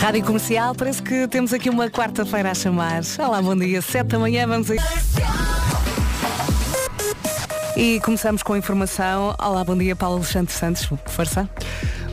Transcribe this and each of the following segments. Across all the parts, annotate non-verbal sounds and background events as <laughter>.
Rádio Comercial, parece que temos aqui uma quarta-feira a chamar. Olá, bom dia, sete da manhã, vamos aí. E começamos com a informação. Olá, bom dia, Paulo Alexandre Santos. Força.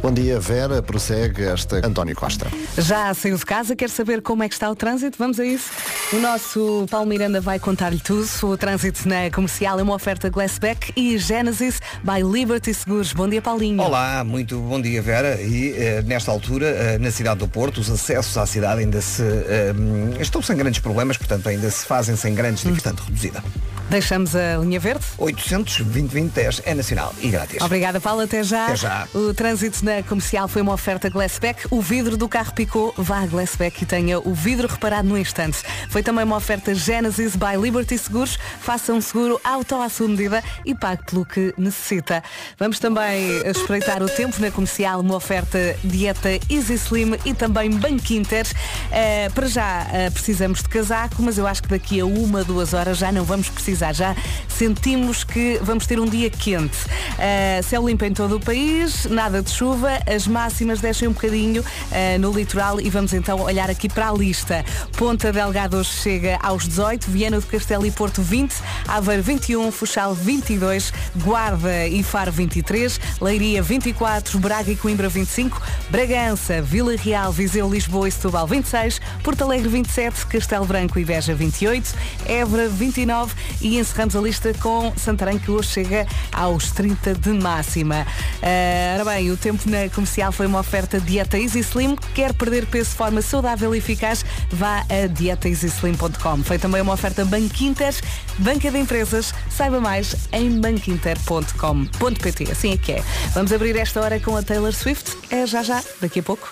Bom dia, Vera. Prossegue esta António Costa. Já saiu de casa, quer saber como é que está o trânsito? Vamos a isso. O nosso Paulo Miranda vai contar-lhe tudo. O trânsito na comercial é uma oferta Glassback e Genesis by Liberty Seguros. Bom dia, Paulinho. Olá, muito bom dia, Vera. E eh, nesta altura, eh, na cidade do Porto, os acessos à cidade ainda se eh, estão sem grandes problemas, portanto ainda se fazem sem grandes dificuldade reduzida. Deixamos a linha verde. 800 2010 é nacional e grátis. Obrigada, Paulo. Até já. Até já. O trânsito na comercial foi uma oferta Glassback. O vidro do carro picou. Vá a Glassback e tenha o vidro reparado no instante. Foi também uma oferta Genesis by Liberty Seguros. Faça um seguro auto à sua medida e pague pelo que necessita. Vamos também espreitar o tempo na comercial. Uma oferta dieta Easy Slim e também Banco Inter. Eh, para já eh, precisamos de casaco, mas eu acho que daqui a uma, duas horas já não vamos precisar. Já sentimos que vamos ter um dia quente. Uh, céu limpo em todo o país, nada de chuva, as máximas descem um bocadinho uh, no litoral e vamos então olhar aqui para a lista. Ponta Delgado hoje chega aos 18, Viana do Castelo e Porto 20, Aveiro 21, Funchal 22, Guarda e Faro 23, Leiria 24, Braga e Coimbra 25, Bragança, Vila Real, Viseu, Lisboa e Setúbal 26, Porto Alegre 27, Castelo Branco e Beja 28, Évora 29 e encerramos a lista com Santarém que hoje chega aos 30 de máxima. Uh, ora bem, o tempo na comercial foi uma oferta Dieta Easy Slim. Quer perder peso de forma saudável e eficaz? Vá a dietaeasyslim.com. Foi também uma oferta Banco Inter, Banca de Empresas. Saiba mais em banquinter.com.pt. Assim é que é. Vamos abrir esta hora com a Taylor Swift. É já já, daqui a pouco.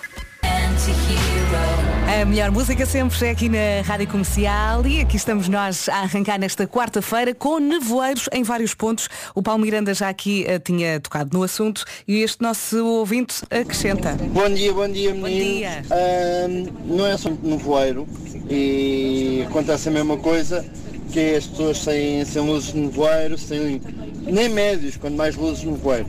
A melhor música sempre é aqui na Rádio Comercial e aqui estamos nós a arrancar nesta quarta-feira com nevoeiros em vários pontos. O Paulo Miranda já aqui uh, tinha tocado no assunto e este nosso ouvinte acrescenta. Bom dia, bom dia, menino. Bom dia. não é só nevoeiro e acontece a mesma coisa que é as pessoas sem, sem luzes de nevoeiro, sem nem médios, quando mais luzes de nevoeiro.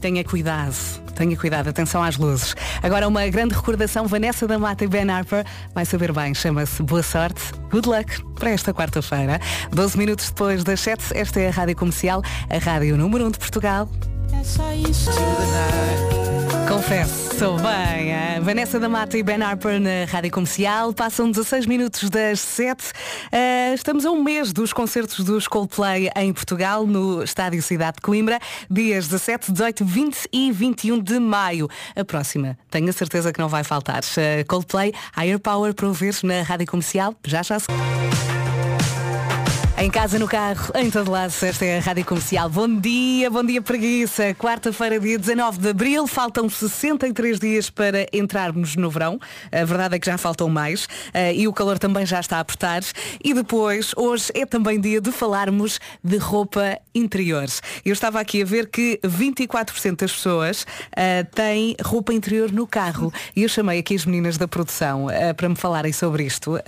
Tenha cuidado, tenha cuidado, atenção às luzes. Agora uma grande recordação, Vanessa da Mata e Ben Harper, vai saber bem, chama-se Boa Sorte, Good Luck, para esta quarta-feira. 12 minutos depois das 7, esta é a Rádio Comercial, a Rádio Número 1 de Portugal. Confesso, sou bem. A Vanessa da Mata e Ben Harper na Rádio Comercial. Passam 16 minutos das 7. Uh, estamos a um mês dos concertos dos Coldplay em Portugal, no Estádio Cidade de Coimbra, dias 17, 18, 20 e 21 de maio. A próxima, tenho a certeza que não vai faltar. Uh, Coldplay, Higher Power para ouvir na Rádio Comercial. Já já se... Em casa, no carro, em todo lado, esta é a Rádio Comercial. Bom dia, bom dia preguiça. Quarta-feira, dia 19 de Abril, faltam 63 dias para entrarmos no verão. A verdade é que já faltam mais uh, e o calor também já está a apertar. E depois, hoje é também dia de falarmos de roupa interior. Eu estava aqui a ver que 24% das pessoas uh, têm roupa interior no carro. E eu chamei aqui as meninas da produção uh, para me falarem sobre isto.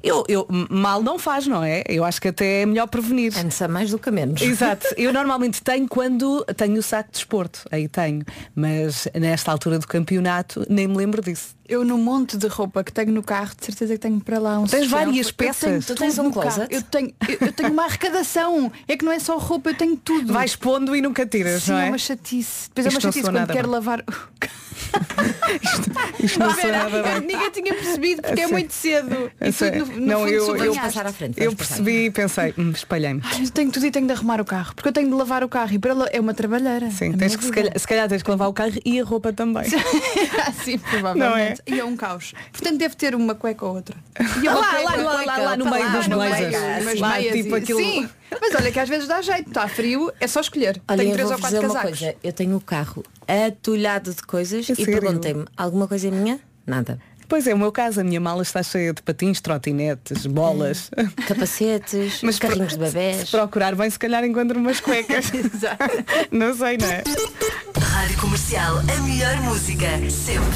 eu, eu, mal não faz, não é? Eu acho que até é melhor prevenir. Antes a mais do que a menos. Exato. Eu normalmente tenho quando tenho o saco de esporto. Aí tenho. Mas nesta altura do campeonato nem me lembro disso. Eu no monte de roupa que tenho no carro, de certeza que tenho para lá um Tens várias peças. Tu tens tudo um no carro. closet? Eu tenho, eu, eu tenho uma arrecadação. É que não é só roupa, eu tenho tudo. Vais pondo e nunca tiras, Sim, não é é? uma chatice. Depois é Isto uma não chatice quando nada quero lavar. <laughs> <laughs> Isto não Não, sou nada bem. ninguém tinha percebido porque é muito cedo. E tu, no, no Não, fundo, eu- eu- passar à frente. Eu percebi e pensei, hum, espalhei-me. Tenho tudo e tenho de arrumar o carro. Porque eu tenho de lavar o carro e para é uma trabalheira. Sim, A tens que, se, calhar, se calhar tens que lavar o carro e a roupa também. Sim, <laughs> provavelmente. E é um caos. Portanto, deve ter uma cueca ou outra. <laughs> E Lá, lá, lá, lá, no meio dos blazers. Lá, tipo aquilo- Sim, mas olha que às vezes dá jeito. Está frio, é só escolher. Olha, tenho três ou dizer quatro uma casacos. coisa. Eu tenho o carro atulhado de coisas É e perguntei-me, alguma coisa é minha? Nada. Pois é, o meu caso, a minha mala está cheia de patins, trotinetes, bolas. Capacetes, <laughs> Mas carrinhos de bebés. Se procurar bem, se calhar encontro umas cuecas. <laughs> não sei, não é? Rádio Comercial, a melhor música, sempre.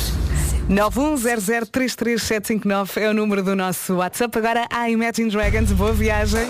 910033759 é o número do nosso WhatsApp. Agora a Imagine Dragons, boa viagem.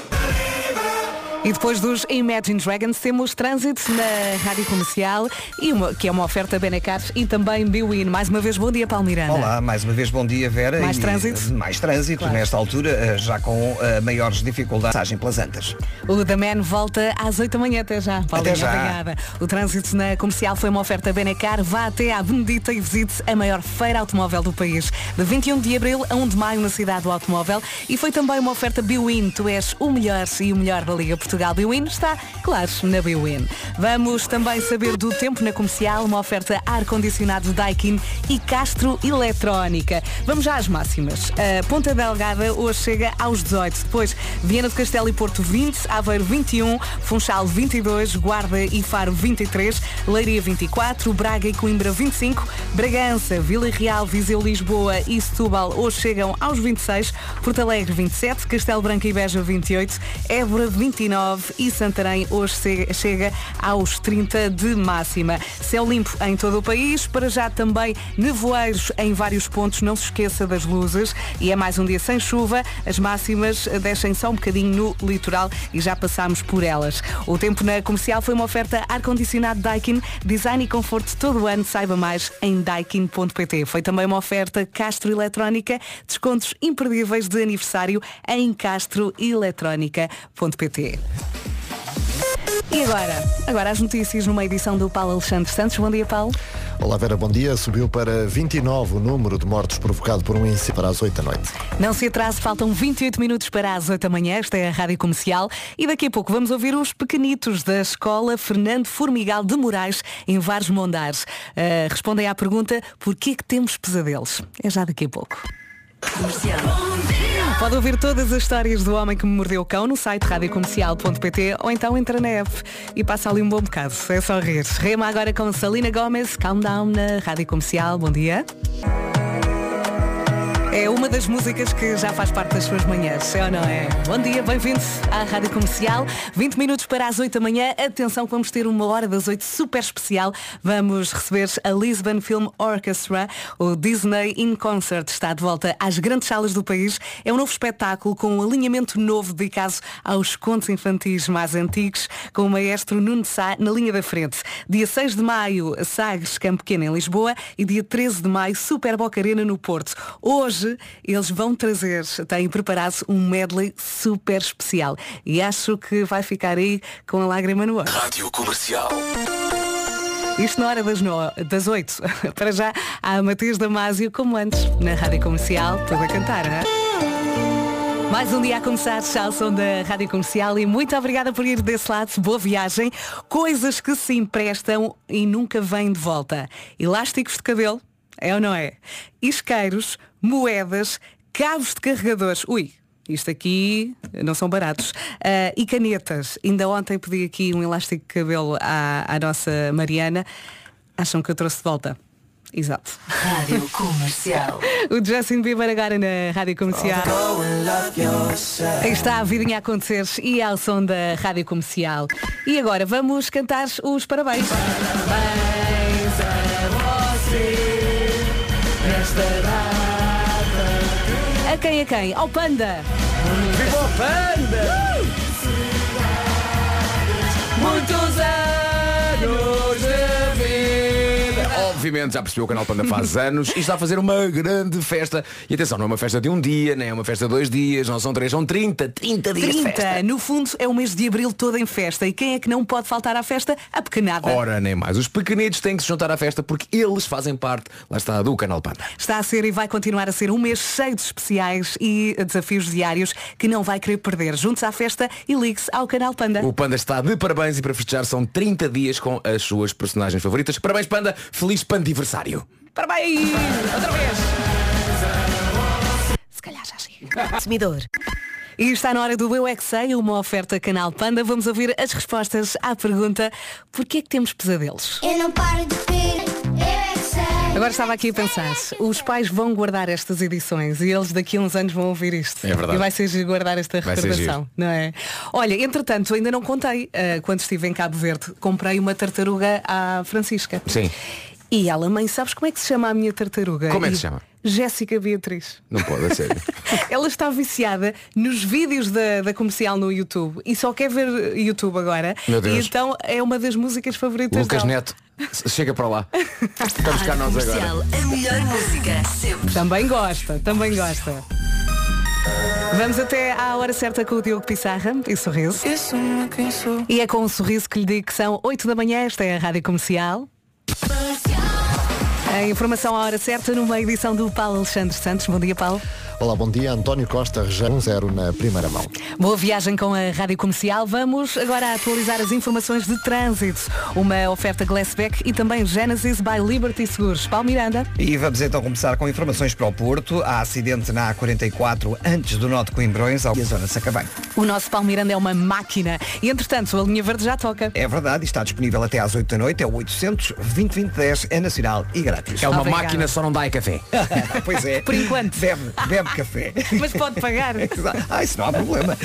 E depois dos Imagine Dragons temos Trânsito na Rádio Comercial, e uma, que é uma oferta Benacar e também Biwin. Mais uma vez, bom dia, Palmiranda. Olá, mais uma vez bom dia, Vera. Mais E, trânsito? eh, Mais trânsito, Claro. nesta altura, eh, já com eh, maiores dificuldades. Passagem pelas Antas. O da Man volta às 8 da manhã. Até já. Paulinha, Até já. Obrigada. O trânsito na comercial foi uma oferta Benacar. Vá até à Benedita e visite a maior feira automóvel do país. De 21 de abril a 1 de maio na cidade do automóvel. E foi também uma oferta Biwin. Tu és o melhor e o melhor da Liga Portugal Biwin está, claro, na Biwin. Vamos também saber do tempo na comercial. Uma oferta ar-condicionado Daikin e Castro Eletrónica. Vamos já às máximas. A Ponta Delgada hoje chega aos 18. Depois, Viana do Castelo e Porto 20, Aveiro 21, Funchal 22, Guarda e Faro 23, Leiria 24, Braga e Coimbra 25, Bragança, Vila Real, Viseu, Lisboa e Setúbal hoje chegam aos 26, Porto Alegre 27, Castelo Branco e Beja 28, Évora 29 e Santarém hoje chega aos 30 de máxima. Céu limpo em todo o país, para já também nevoeiros em vários pontos, não se esqueça das luzes e é mais um dia sem chuva, as máximas descem só um bocadinho no litoral e já passámos por elas. O tempo na comercial foi uma oferta ar-condicionado Daikin, design e conforto todo o ano, saiba mais em daikin.pt. Foi também uma oferta Castro Eletrónica, descontos imperdíveis de aniversário em castroeletrónica.pt. E agora? Agora as notícias numa edição do Paulo Alexandre Santos. Bom dia, Paulo. Olá Vera, bom dia. Subiu para 29 o número de mortos provocado por um incêndio para as 8 da noite. Não se atrase, faltam 28 minutos para as 8 da manhã. Esta é a Rádio Comercial. E daqui a pouco vamos ouvir os pequenitos da Escola Fernando Formigal de Moraes, em Vares Mondares. Ah, respondem à pergunta, porquê que temos pesadelos? É já daqui a pouco. Pode ouvir todas as histórias do homem que me mordeu o cão no site radiocomercial.pt ou então entra na app e passa ali um bom bocado. É só rir. Rema agora com Salina Gomes, Calm Down na Rádio Comercial. Bom dia. É uma das músicas que já faz parte das suas manhãs, é ou não é? Bom dia, bem-vindo à Rádio Comercial. 20 minutos para as 8 da manhã. Atenção vamos ter uma hora das 8 super especial. Vamos receber a Lisbon Film Orchestra. O Disney in Concert está de volta às grandes salas do país. É um novo espetáculo com um alinhamento novo dedicado aos contos infantis mais antigos, com o maestro Nuno Sá na linha da frente. Dia 6 de maio, Sagres Campo Pequeno em Lisboa e dia 13 de maio, Super Boca Arena no Porto. Hoje eles vão trazer, têm preparado um medley super especial e acho que vai ficar aí com a lágrima no olho. Rádio Comercial. Isto na hora das, no... das 8. <laughs> Para já há Matias Damasio como antes, na Rádio Comercial, tudo a cantar, não é? Mais um dia a começar, som da Rádio Comercial e muito obrigada por ir desse lado. Boa viagem. Coisas que se emprestam e nunca vêm de volta. Elásticos de cabelo, é ou não é? Isqueiros, moedas, cabos de carregadores. Ui, isto aqui não são baratos. Ah, e canetas. Ainda ontem pedi aqui um elástico de cabelo à, à nossa Mariana. Acham que eu trouxe de volta? Exato. Rádio <laughs> Comercial. O Justin Bieber agora na Rádio Comercial. Aí está a vidinha a acontecer e ao som da Rádio Comercial. E agora vamos cantar os parabéns. Parabéns quem a quem? Ao Panda. Viva o Panda! Muitos anos Obviamente já percebeu que o canal Panda faz anos e está a fazer uma grande festa. E atenção, não é uma festa de um dia, nem é uma festa de dois dias, não são três, são 30, 30 dias de 30, festa. no fundo é o mês de abril todo em festa. E quem é que não pode faltar à festa? A pequenada. Ora, nem mais. Os pequenitos têm que se juntar à festa porque eles fazem parte, lá está, do canal Panda. Está a ser e vai continuar a ser um mês cheio de especiais e desafios diários que não vai querer perder. Juntos à festa e ligue-se ao canal Panda. O Panda está de parabéns e para festejar são 30 dias com as suas personagens favoritas. Parabéns, Panda! Feliz Pandiversário! Parabéns! Outra vez! Se calhar já chega. Consumidor. E está na hora do Eu é Que Sei, uma oferta Canal Panda. Vamos ouvir as respostas à pergunta Porquê é que temos pesadelos? Eu não paro de ver, eu é que sei. Agora estava aqui a pensar, os pais vão guardar estas edições e eles daqui a uns anos vão ouvir isto. É verdade. E vai ser giro guardar esta Vai recordação, não é? Olha, entretanto, ainda não contei, ah, quando estive em Cabo Verde, comprei uma tartaruga à Francisca. Sim. E ela, mãe, sabes como é que se chama a minha tartaruga? Como é que se chama? Jéssica Beatriz. Não pode, a sério. <laughs> Ela está viciada nos vídeos da, da comercial no YouTube e só quer ver YouTube agora. Meu Deus. E então é uma das músicas favoritas Lucas dela. Neto, chega para lá. <laughs> Estamos cá nós agora. A melhor música, sempre. Também gosta, também gosta. Vamos até à hora certa com o Diogo Pissarra e sorriso. E é com um sorriso que lhe digo que são 8 da manhã, esta é a Rádio Comercial. A informação à hora certa numa edição do Paulo Alexandre Santos. Bom dia, Paulo. Olá, bom dia. António Costa, já 1-0 na primeira mão. Boa viagem com a Rádio Comercial. Vamos agora atualizar as informações de trânsito. Uma oferta Glassback e também Genesis by Liberty Seguros. Paulo Miranda. E vamos então começar com informações para o Porto. Há acidente na A44 antes do de Coimbrões, ao e a zona de Sacavém. O nosso Paulo Miranda é uma máquina. E entretanto, a linha verde já toca. É verdade, está disponível até às 8 da noite, é o 800 20 2010, é nacional e grátis. É uma Obrigada. máquina, só não dá café. <laughs> pois é. Por enquanto. Bebe, bebe café. <laughs> Mas pode pagar. <laughs> ah, isso não há problema.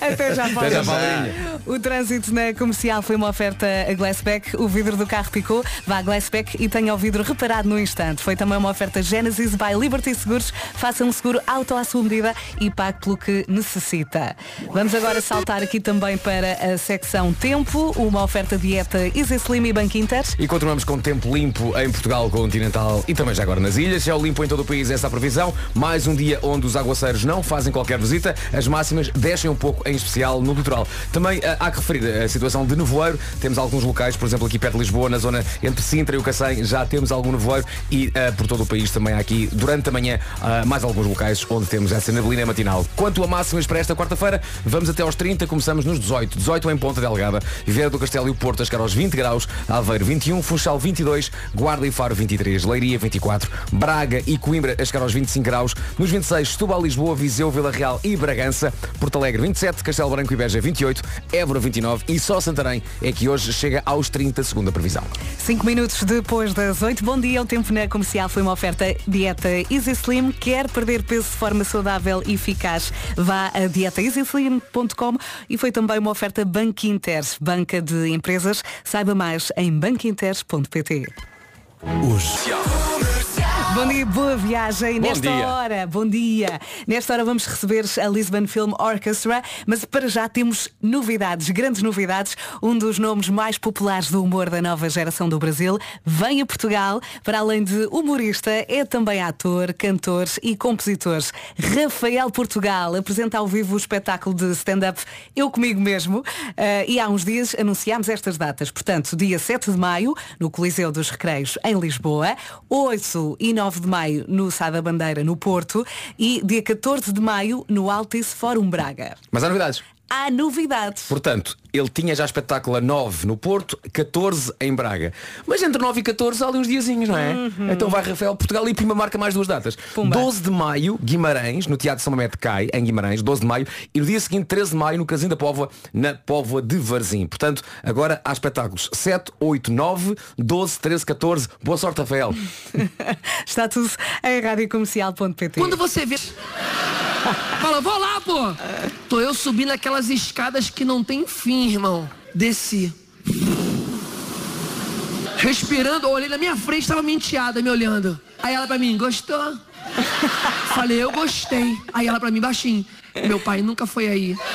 Até já, Paulo. Até já. O trânsito na comercial foi uma oferta a Glassback. O vidro do carro picou. Vá a Glassback e tenha o vidro reparado no instante. Foi também uma oferta Genesis by Liberty Seguros. Faça um seguro auto à sua medida e pague pelo que necessita. Vamos agora saltar aqui também para a secção Tempo. Uma oferta dieta Easy Slim e Banco Inter. E continuamos com tempo limpo em Portugal continental e também já agora nas ilhas. É o limpo em todo o país essa a previsão. Mais um dia onde os aguaceiros não fazem qualquer visita. As máximas descem um pouco, em especial no litoral. Também ah, há que referir a situação de nevoeiro. Temos alguns locais, por exemplo, aqui perto de Lisboa, na zona entre Sintra e o Cacém, já temos algum nevoeiro e ah, por todo o país também há aqui, durante a manhã, ah, mais alguns locais onde temos essa neblina matinal. Quanto a máximas para esta quarta-feira, vamos até aos 30, começamos nos 18. 18 em Ponta Delgada, Vieira do Castelo e o Porto a chegar aos 20 graus, Aveiro 21, Funchal 22, Guarda e Faro 23, Leiria 24, Braga e Coimbra a chegar aos 25 graus, nos 26 Setúbal, Lisboa, Viseu, Vila Real e Bragança, Porto Alegre 27, Castelo Branco e Beja 28, Évora 29 e só Santarém é que hoje chega aos 30, segundo a previsão. Cinco minutos depois das 8, bom dia. O tempo na comercial foi uma oferta dieta Easy Slim. Quer perder peso de forma saudável e eficaz? Vá a dietaeasyslim.com e foi também uma oferta Banco Inter, banca de empresas. Saiba mais em banquinter.pt. Bom dia, boa viagem. Bom Nesta dia. hora, bom dia. Nesta hora vamos receber a Lisbon Film Orchestra, mas para já temos novidades, grandes novidades. Um dos nomes mais populares do humor da nova geração do Brasil vem a Portugal. Para além de humorista, é também ator, cantor e compositor. Rafael Portugal apresenta ao vivo o espetáculo de stand-up Eu Comigo Mesmo. Ah, e há uns dias anunciámos estas datas. Portanto, dia 7 de maio, no Coliseu dos Recreios, em Lisboa. 8 e 9 de maio, no Sá da Bandeira, no Porto. E dia 14 de maio, no Altice Fórum Braga. Mas há novidades. Há novidades. Portanto, ele tinha já espetáculo a 9 no Porto, 14 em Braga. Mas entre 9 e 14 há ali uns diazinhos, não é? Então vai Rafael Portugal e Pima marca mais duas datas. Pumba. 12 de maio, Guimarães, no Teatro São Mamede Cai, em Guimarães, 12 de maio, e no dia seguinte, 13 de maio, no Casino da Póvoa, na Póvoa de Varzim. Portanto, agora há espetáculos 7, 8, 9, 12, 13, 14. Boa sorte, Rafael. <laughs> Está tudo em radiocomercial.pt. Quando você vê. <laughs> Fala, vou lá, pô! Tô eu subindo aquelas escadas que não tem fim, irmão. Desci. Respirando, olhei na minha frente, tava minha enteada me olhando. Aí ela pra mim, gostou? <laughs> Falei, eu gostei. Aí ela pra mim, baixinho. Meu pai nunca foi aí. <laughs>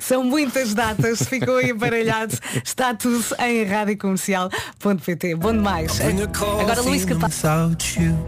São muitas datas, ficou aí embaralhado. Está tudo em radiocomercial.pt. Bom demais. Agora Luís Capaz.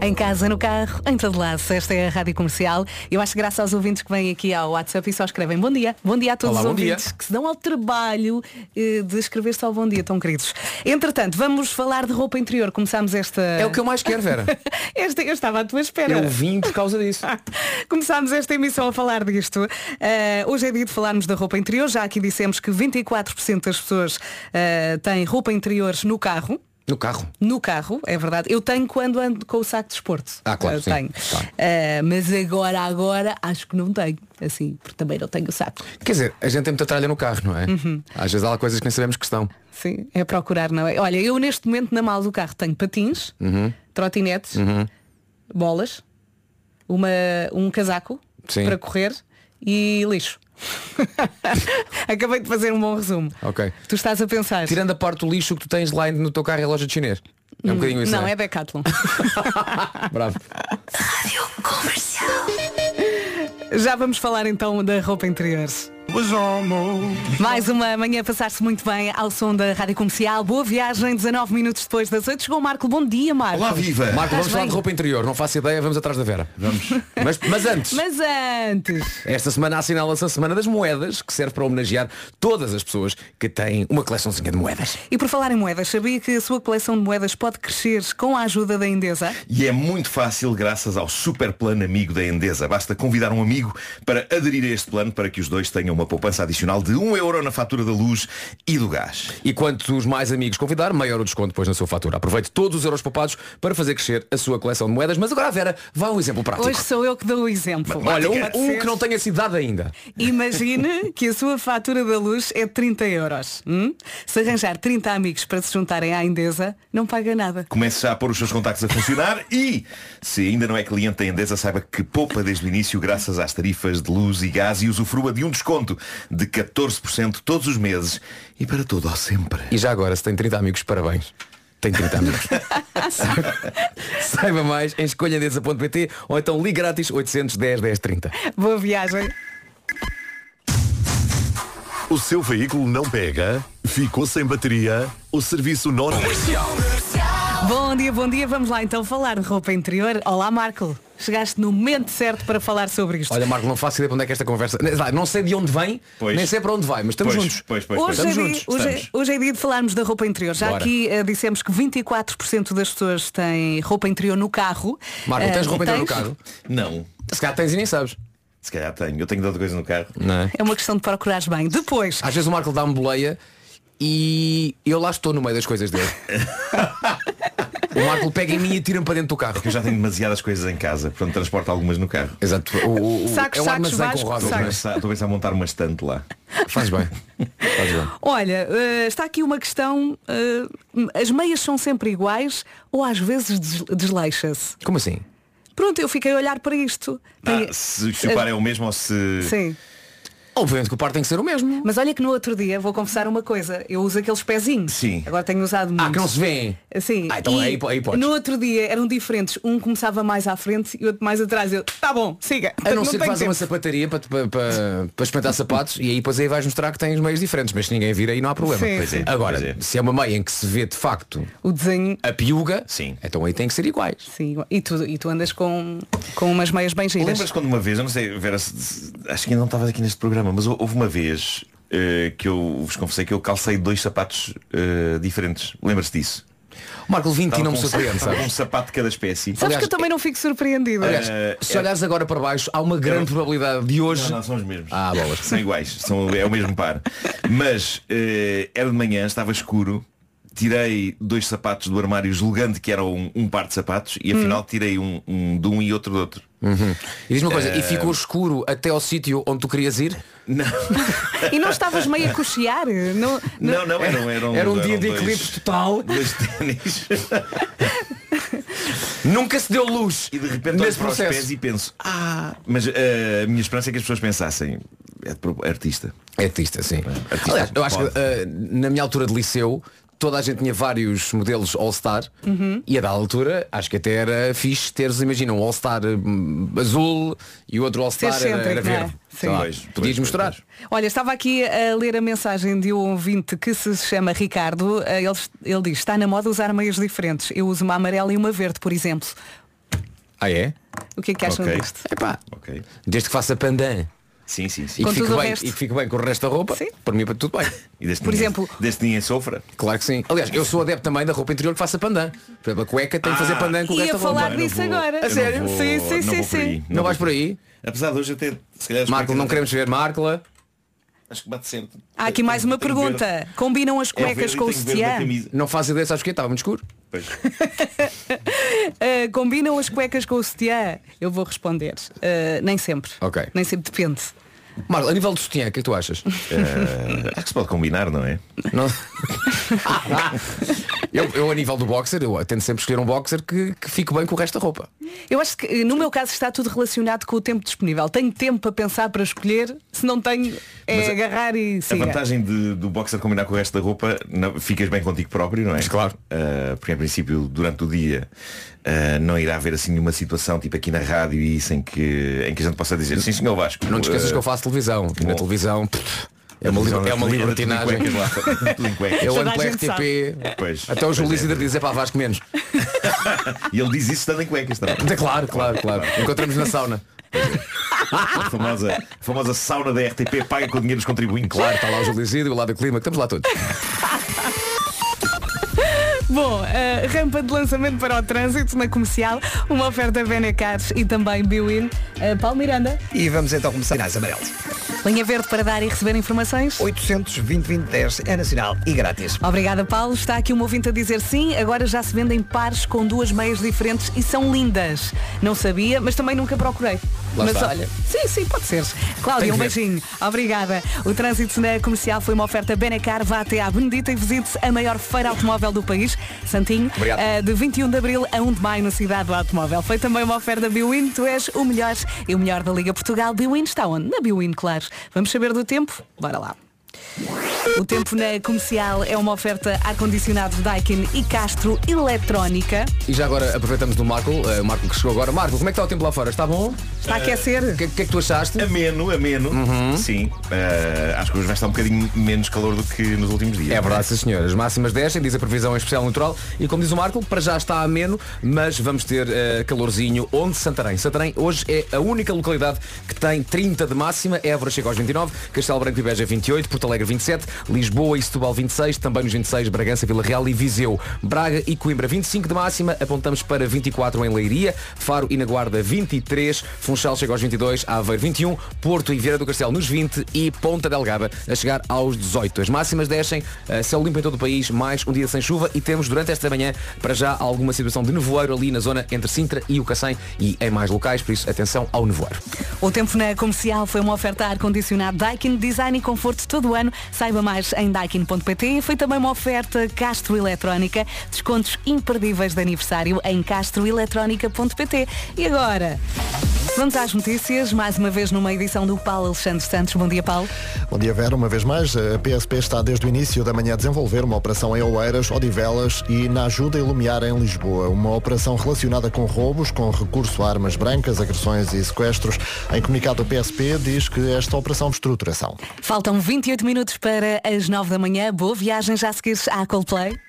Em casa, no carro, em todo lado. Esta é a Rádio Comercial. Eu acho que graças aos ouvintes que vêm aqui ao WhatsApp e só escrevem bom dia. Bom dia a todos Olá, os bom dia. ouvintes que se dão ao trabalho eh, de escrever só bom dia, tão queridos. Entretanto, vamos falar de roupa interior. Começámos esta. É o que eu mais quero, Vera. <laughs> esta eu estava à tua espera. Eu vim por causa disso. <laughs> Começámos esta emissão a falar disto. Uh, hoje é dia de falarmos da roupa interior. Já aqui dissemos que 24% das pessoas uh, têm roupa interior no carro. No carro. No carro, é verdade. Eu tenho quando ando com o saco de desporto. Ah, claro, Uh, sim, tenho. claro. Uh, mas agora, agora, acho que não tenho. Assim, porque também não tenho o saco. Quer dizer, a gente tem muita tralha no carro, não é? Uhum. Às vezes há coisas que nem sabemos que estão. Sim, é procurar, não é? Olha, eu neste momento na mala do carro tenho patins, Uhum. trotinetes, Uhum. bolas, uma, um casaco Sim. para correr e lixo. <laughs> Acabei de fazer um bom resumo. Ok. Tu estás a pensar. Tirando a parte do lixo que tu tens lá no teu carro é loja de chinês. É um Hum, bocadinho isso. Não, é? é Decathlon. <laughs> Bravo. Já vamos falar então da roupa interior. Mais uma manhã passar-se muito bem ao som da Rádio Comercial. Boa viagem, 19 minutos depois das 8. Chegou o Marco. Bom dia, Marco. Marco, Estás vamos falar bem? de roupa interior. Não faço ideia, vamos atrás da Vera. Vamos. Mas, mas antes, Mas antes. esta semana assinala-se a Semana das Moedas, que serve para homenagear todas as pessoas que têm uma coleçãozinha de moedas. E por falar em moedas, sabia que a sua coleção de moedas pode crescer com a ajuda da Endesa? E é muito fácil graças ao super plano amigo da Endesa. Basta convidar um amigo para aderir a este plano para que os dois tenham uma poupança adicional de 1 euro na fatura da luz e do gás. E quantos mais amigos convidar, maior o desconto depois na sua fatura. Aproveite todos os euros poupados para fazer crescer a sua coleção de moedas. Mas agora a Vera vai um exemplo prático. Hoje sou eu que dou o exemplo. Olha, um, um que não tenha sido dado ainda. Imagine <laughs> que a sua fatura da luz é 30 euros. hum? Se arranjar 30 amigos para se juntarem à Endesa, não paga nada. Comece já a pôr os seus contactos a funcionar e, se ainda não é cliente da Endesa, saiba que poupa desde o início graças às tarifas de luz e gás e usufrua de um desconto de 14% todos os meses e para todo ao sempre. E já agora, se tem 30 amigos, parabéns. Tem 30 amigos. <laughs> <laughs> Saiba- mais em escolhaendesa.pt ou então ligue grátis 810 10 30. Boa viagem. O seu veículo não pega? Ficou sem bateria? O serviço não... Bom dia, bom dia. Vamos lá então falar de roupa interior. Olá, Marco. Chegaste no momento certo para falar sobre isto. Olha, Marco, não faço ideia para onde é que esta conversa. Não sei de onde vem, Pois. nem sei para onde vai, mas estamos Pois, juntos. pois, pois, Hoje, é Estamos dia, juntos. hoje, é- Estamos. hoje é dia de falarmos da roupa interior. Já Bora. aqui eh, dissemos que 24% das pessoas têm roupa interior no carro. Marco, Eh, tens roupa interior no tens? carro? Não. Se calhar tens e nem sabes. Se calhar tenho. Eu tenho dado coisa no carro. Não é? É uma questão de procurares bem. Depois, Às vezes o Marco dá-me boleia e eu lá estou no meio das coisas dele. <laughs> o <laughs> Marco pega em mim e tira-me para dentro do carro. Porque eu já tenho demasiadas coisas em casa, portanto transporto algumas no carro. Exato. O, o- o- Sacos, é um sacos, armazém com rodas. Estou a não é? pensar- estou a pensar em montar uma estante lá. Faz bem. Faz bem. olha, eh, está aqui uma questão. eh, as meias são sempre iguais ou às vezes des- desleixa-se? Como assim? Pronto, eu fiquei a olhar para isto. Tem- Ah, se, se o par é o mesmo ou se. Sim. Obviamente que o par tem que ser o mesmo. Mas olha que no outro dia, vou confessar uma coisa, eu uso aqueles pezinhos. Sim. Agora tenho usado muito. Ah, que não se vêem. Sim. Ah, então e aí aí podes. No outro dia eram diferentes. Um começava mais à frente e outro mais atrás. Eu, tá bom, siga. A não, ser que faça uma sapataria para, para, para, para experimentar sapatos e aí depois aí vais mostrar que tens meios diferentes, mas se ninguém vir aí não há problema. Sim, Pois é, Agora, pois é. se é uma meia em que se vê de facto O desenho. a piuga, Sim. então aí tem que ser iguais. Sim. E tu, e tu andas com, com umas meias bem giras. Lembras quando uma vez, eu não sei, Vera, acho que ainda não estavas aqui neste programa, mas hou- houve uma vez eh, que eu vos confessei que eu calcei dois sapatos eh, diferentes. Lembras-te disso? O Marco Vinti Estava não me um surpreende, sapato- sabe? um sapato de cada espécie. Sabes Aliás, que eu também não fico surpreendida. Aliás, Eh, se olhares agora para baixo, há uma grande probabilidade de hoje. Não, não, são os mesmos. Ah, bolas. São iguais, são, é o mesmo par. Mas eh, era de manhã, estava escuro, tirei dois sapatos do armário julgando que era um, um par de sapatos e afinal tirei um, um de um e outro do outro. Uhum. E diz-me uma coisa, Eh, e ficou escuro até ao sítio onde tu querias ir? Não, <laughs> E não estavas meio a cochear? Não, não, não eram, eram, Era um dia eram de eclipse total, Dois ténis. <laughs> nunca se deu luz E de repente olho para os processo. pés e penso, ah, mas eh, a minha esperança é que as pessoas pensassem, é pro- artista. É artista, sim. artista Aliás, eu acho que eh, na minha altura de liceu toda a gente tinha vários modelos All-Star Uhum. e a da altura acho que até era fixe teres, imagina, um All-Star hum, azul e o outro All-Star era, era é? verde. Sim. Lá, Pois, Podias mostrar. pois, Olha, estava aqui a ler a mensagem de um ouvinte que se chama Ricardo. Eh, Ele, ele diz, está na moda usar meias diferentes. Eu uso uma amarela e uma verde, por exemplo. Ah é? O que é que acham Ok. disto? Epá, Ok. desde que faça pandan Sim, sim, sim. e que, fique bem, resto. e que fique bem com o resto da roupa, Sim. para mim para tudo bem. E desde Por ninguém, exemplo- desde ninguém sofra. Claro que sim. Aliás, eu sou adepto também da roupa interior que faça pandan. Por exemplo, a cueca tem que fazer Ah, pandan com o ia resto da roupa. falar Eu não disso agora. A não sério? vou- Sim, sim, não sim, vou sim. Não vou vais por aí? Apesar de hoje até se calhar Marco, não queremos ver Marco. Acho que bate sempre. Há aqui mais uma pergunta. Combinam as é cuecas com o sutiã? Não faz ideia, sabes o que Estava muito escuro. Pois. Uh, <laughs> combinam as cuecas com o sutiã? Eu vou responder. Uh, nem sempre. Ok. Nem sempre depende. Marco, a nível de sutiã, o que é que tu achas? Eh, acho que se pode combinar, não é? Não? <laughs> Eu, eu, a nível do boxer, eu tento sempre escolher um boxer que, que fique bem com o resto da roupa. Eu acho que no meu caso está tudo relacionado com o tempo disponível. Tenho tempo para pensar para escolher, se não tenho é Mas a- agarrar e A vantagem de- do boxer combinar com o resto da roupa, não- ficas bem contigo próprio, não é? claro. Ah, porque em princípio, durante o dia, ah, não irá haver assim nenhuma situação, tipo aqui na rádio e isso, em que, em que a gente possa dizer, sim senhor Vasco. Não te esqueças ah, que eu faço televisão. E na bom. televisão pff, é uma, televisão é uma libertinagem. cuecas lá, tudo em cuecas. Eu Toda ando a pela RTP. Pois, Até o Júlio é. Isidro dizer para Vasco menos. <laughs> E ele diz isso estando em cuecas também. É Claro, claro, claro. Encontramos na sauna. A famosa, a famosa sauna da RTP paga com o dinheiro dos contribuintes. Claro, está lá o Júlio Isidro, o lado do clima, estamos lá todos. <laughs> Bom, a rampa de lançamento para o trânsito na comercial, uma oferta Benecars e também Biwin. Uh, Paulo Miranda, E vamos então começar sinais amarelos. linha verde para dar e receber informações. 820 é nacional e grátis. Obrigada, Paulo. Está aqui um ouvinte a dizer sim. Agora já se vendem pares com duas meias diferentes e são lindas. Não sabia, mas também nunca procurei. Lá mas está. olha, sim, sim, pode ser. Cláudia, um beijinho. Obrigada. O trânsito na comercial foi uma oferta Benecar. Vá até à Benedita e visite a maior feira automóvel do país, Santinho, Obrigado. eh, de 21 de abril a 1 de maio na cidade do automóvel. Foi também uma oferta Biwin. Tu és o melhor e o melhor da Liga Portugal. Biwin está onde? Na Biwin, claro. Vamos saber do tempo? Bora lá. O tempo na comercial é uma oferta ar-condicionado Daikin e Castro Eletrónica. E já agora aproveitamos do Marco, eh, o Marco que chegou agora. Marco, como é que está o tempo lá fora? Está bom? Está a aquecer? O que, que é que tu achaste? Ameno, ameno. Uhum. Sim. Ah, acho que hoje vai estar um bocadinho menos calor do que nos últimos dias. É verdade, sim senhor. As máximas descem, diz a previsão em especial natural. E como diz o Marco, para já está ameno, mas vamos ter eh, calorzinho. Onde Santarém? Santarém hoje é a única localidade que tem 30 de máxima. Évora chega aos 29, Castelo Branco e Beja 28, Porto Alegre 27, Lisboa e Setúbal 26, também nos 26 Bragança, Vila Real e Viseu. Braga e Coimbra 25 de máxima, apontamos para 24 em Leiria, Faro e na Guarda 23, Funchal chega aos 22, Aveiro 21, Porto e Vieira do Castelo nos 20 e Ponta Delgada a chegar aos 18. As máximas descem, eh, céu limpo em todo o país, mais um dia sem chuva e temos durante esta manhã para já alguma situação de nevoeiro ali na zona entre Sintra e o Cacém e em mais locais, por isso atenção ao nevoeiro. O tempo na comercial foi uma oferta ar-condicionado Daikin, design e conforto todo ano. Saiba mais em daikin.pt. Foi também uma oferta Castro Eletrónica, descontos imperdíveis de aniversário em castroeletrónica.pt. E agora, vamos às notícias, mais uma vez numa edição do Paulo Alexandre Santos. Bom dia, Paulo. Bom dia, Vera. Uma vez mais, a PSP está desde o início da manhã a desenvolver uma operação em Oeiras, Odivelas e na Ajuda Ilumiar em Lisboa. Uma operação relacionada com roubos, com recurso a armas brancas, agressões e sequestros. Em comunicado, a PSP diz que esta operação de estruturação. Faltam 28 minutos para as 9 da manhã. Boa viagem, já seguires à Coldplay.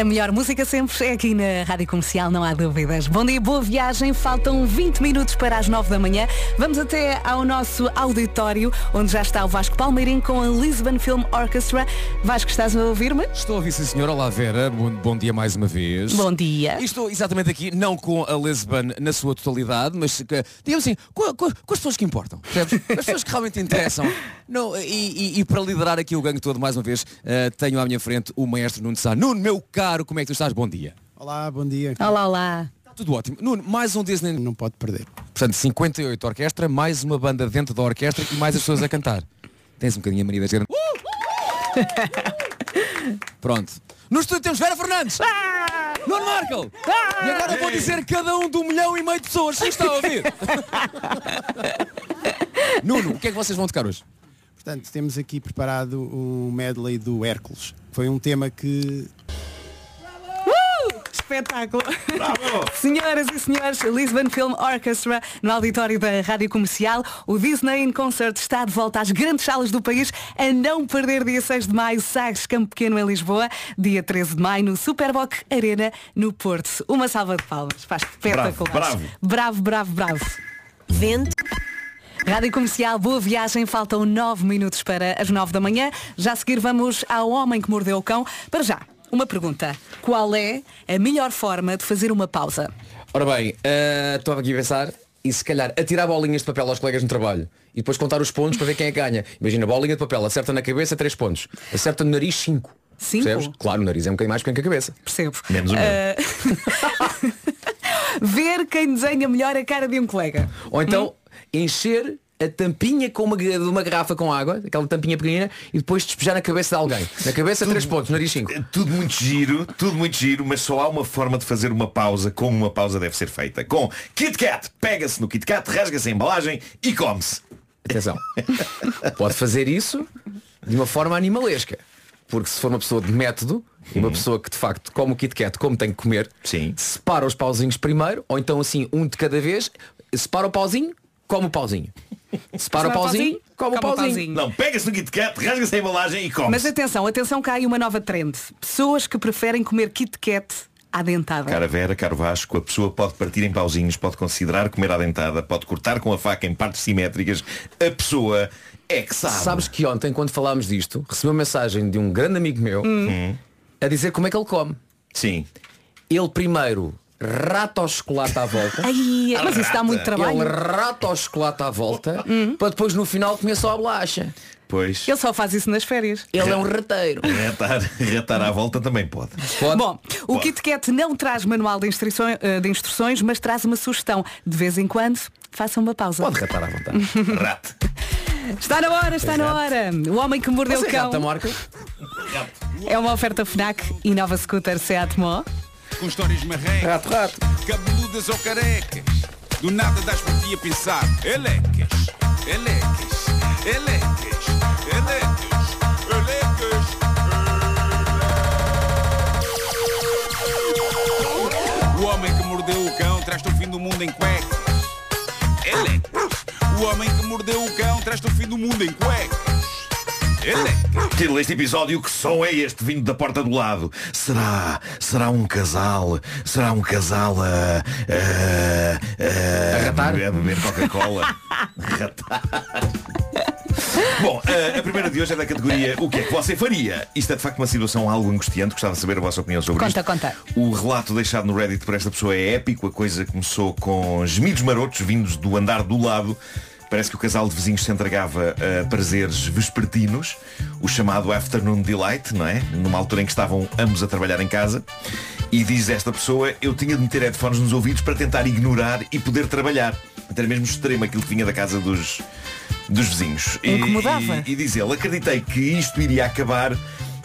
A melhor música sempre é aqui na Rádio Comercial, não há dúvidas. Bom dia, boa viagem. Faltam 20 minutos para as 9 da manhã. Vamos até ao nosso auditório, onde já está o Vasco Palmeirim com a Lisbon Film Orchestra. Vasco, estás a ouvir-me? Estou a ouvir, sim senhor. Olá Vera, bom, bom dia mais uma vez. Bom dia. E estou exatamente aqui, não com a Lisbon na sua totalidade, mas que- digamos assim, com, com- com as pessoas que importam. percebes? <laughs> As pessoas que realmente interessam. Não, e, e- e para liderar aqui o gangue todo mais uma vez, eh, tenho à minha frente o maestro Nuno Sá. Nuno, meu caro, como é que tu estás? Bom dia. Olá, bom dia. Olá, olá. Tudo ótimo. Nuno, mais um Disney. Não pode perder. Portanto, 58 orquestra, mais uma banda dentro da orquestra e mais as pessoas a cantar. <laughs> Tens um bocadinho a mania da gente. <laughs> Pronto. No estúdio temos Vera Fernandes. Nuno Markel. E agora vou dizer cada um do milhão e meio de pessoas. Sim, está a ouvir. <laughs> Nuno, o que é que vocês vão tocar hoje? Portanto, temos aqui preparado um medley do Hércules. Foi um tema que Espetáculo! <laughs> Senhoras e senhores, Lisbon Film Orchestra no auditório da Rádio Comercial. O Disney in Concert está de volta às grandes salas do país. A não perder dia 6 de maio, Sagres Campo Pequeno em Lisboa. Dia 13 de maio no Superboc Arena no Porto. Uma salva de palmas. Faz espetacular. bravo. Bravo, bravo, bravo. Vento. Rádio Comercial, boa viagem. Faltam 9 minutos para as 9 da manhã. Já a seguir vamos ao Homem que Mordeu o Cão. Para já, uma pergunta. Qual é a melhor forma de fazer uma pausa? Ora bem, eh, estou aqui a pensar e se calhar atirar bolinhas de papel aos colegas no trabalho e depois contar os pontos para ver quem é que ganha. Imagina, bolinha de papel, acerta na cabeça 3 pontos, acerta no nariz 5. Cinco? Percebes? Claro, o nariz é um bocadinho mais pequeno que a cabeça. Percebo. Menos o meu. Eh, <laughs> <laughs> Ver quem desenha melhor a cara de um colega. Ou então encher a tampinha com uma, de uma garrafa com água, aquela tampinha pequenina, e depois despejar na cabeça de alguém. Na cabeça, três pontos, nariz cinco. Tudo muito giro, tudo muito giro, mas só há uma forma de fazer uma pausa como uma pausa deve ser feita. Com Kit Kat, pega-se no Kit Kat, rasga-se a embalagem e come-se. Atenção. Pode fazer isso de uma forma animalesca. Porque se for uma pessoa de método, uma pessoa que de facto come o Kit Kat como tem que comer, Sim. separa os pauzinhos primeiro, ou então assim, um de cada vez, separa o pauzinho, come o pauzinho. <laughs> Separa o pauzinho, come o pauzinho. Não, pega-se no Kit Kat, rasga-se a embalagem e come Mas atenção, atenção, cá aí uma nova trend. Pessoas que preferem comer Kit Kat à dentada. Cara Vera, caro Vasco, a pessoa pode partir em pauzinhos, pode considerar comer à dentada, pode cortar com a faca em partes simétricas. A pessoa é que sabe. Sabes que ontem, quando falámos disto, recebi uma mensagem de um grande amigo meu Hum. a dizer como é que ele come. Sim. Ele primeiro rata o chocolate à volta. Ai, mas isso dá muito trabalho. Ele rata o chocolate à volta para depois no final comer só a bolacha. Pois. Ele só faz isso nas férias. Ele é um rateiro. Retar, retar à volta também pode. Bom, o Kit Kat não traz manual de instruções, eh, de instruções, mas traz uma sugestão. De vez em quando, faça uma pausa. Pode ratar à vontade. <laughs> Rate. Está na hora, está na hora. O homem que mordeu Você o cão rata, é uma oferta FNAC e nova scooter Seat Mó. Com histórias marrecas, Rato, rato. cabeludas ou carecas. Do nada das por ti a pensar. Elecas, elecas, elecas, elecas, elecas. O homem que mordeu o cão traz-te o fim do mundo em cuecas. Elecas. O homem que mordeu o cão traz-te o fim do mundo em cuecas. Título deste episódio, que som é este vindo da porta do lado? Será, será um casal, será um casal a, a, a, A ratar? a beber Coca-Cola? <laughs> ratar. Bom, a, primeira de hoje é da categoria O que é que você faria? Isto é de facto uma situação algo angustiante, gostava de saber a vossa opinião sobre Conta, isto. conta. O relato deixado no Reddit por esta pessoa é épico, a coisa começou com gemidos marotos vindos do andar do lado. Parece que o casal de vizinhos se entregava a prazeres vespertinos, o chamado Afternoon Delight, não é? Numa altura em que estavam ambos a trabalhar em casa. E diz esta pessoa, eu tinha de meter headphones nos ouvidos para tentar ignorar e poder trabalhar. Até mesmo extremo aquilo que vinha da casa dos, dos vizinhos. E- Incomodava. E, e diz ele, acreditei que isto iria acabar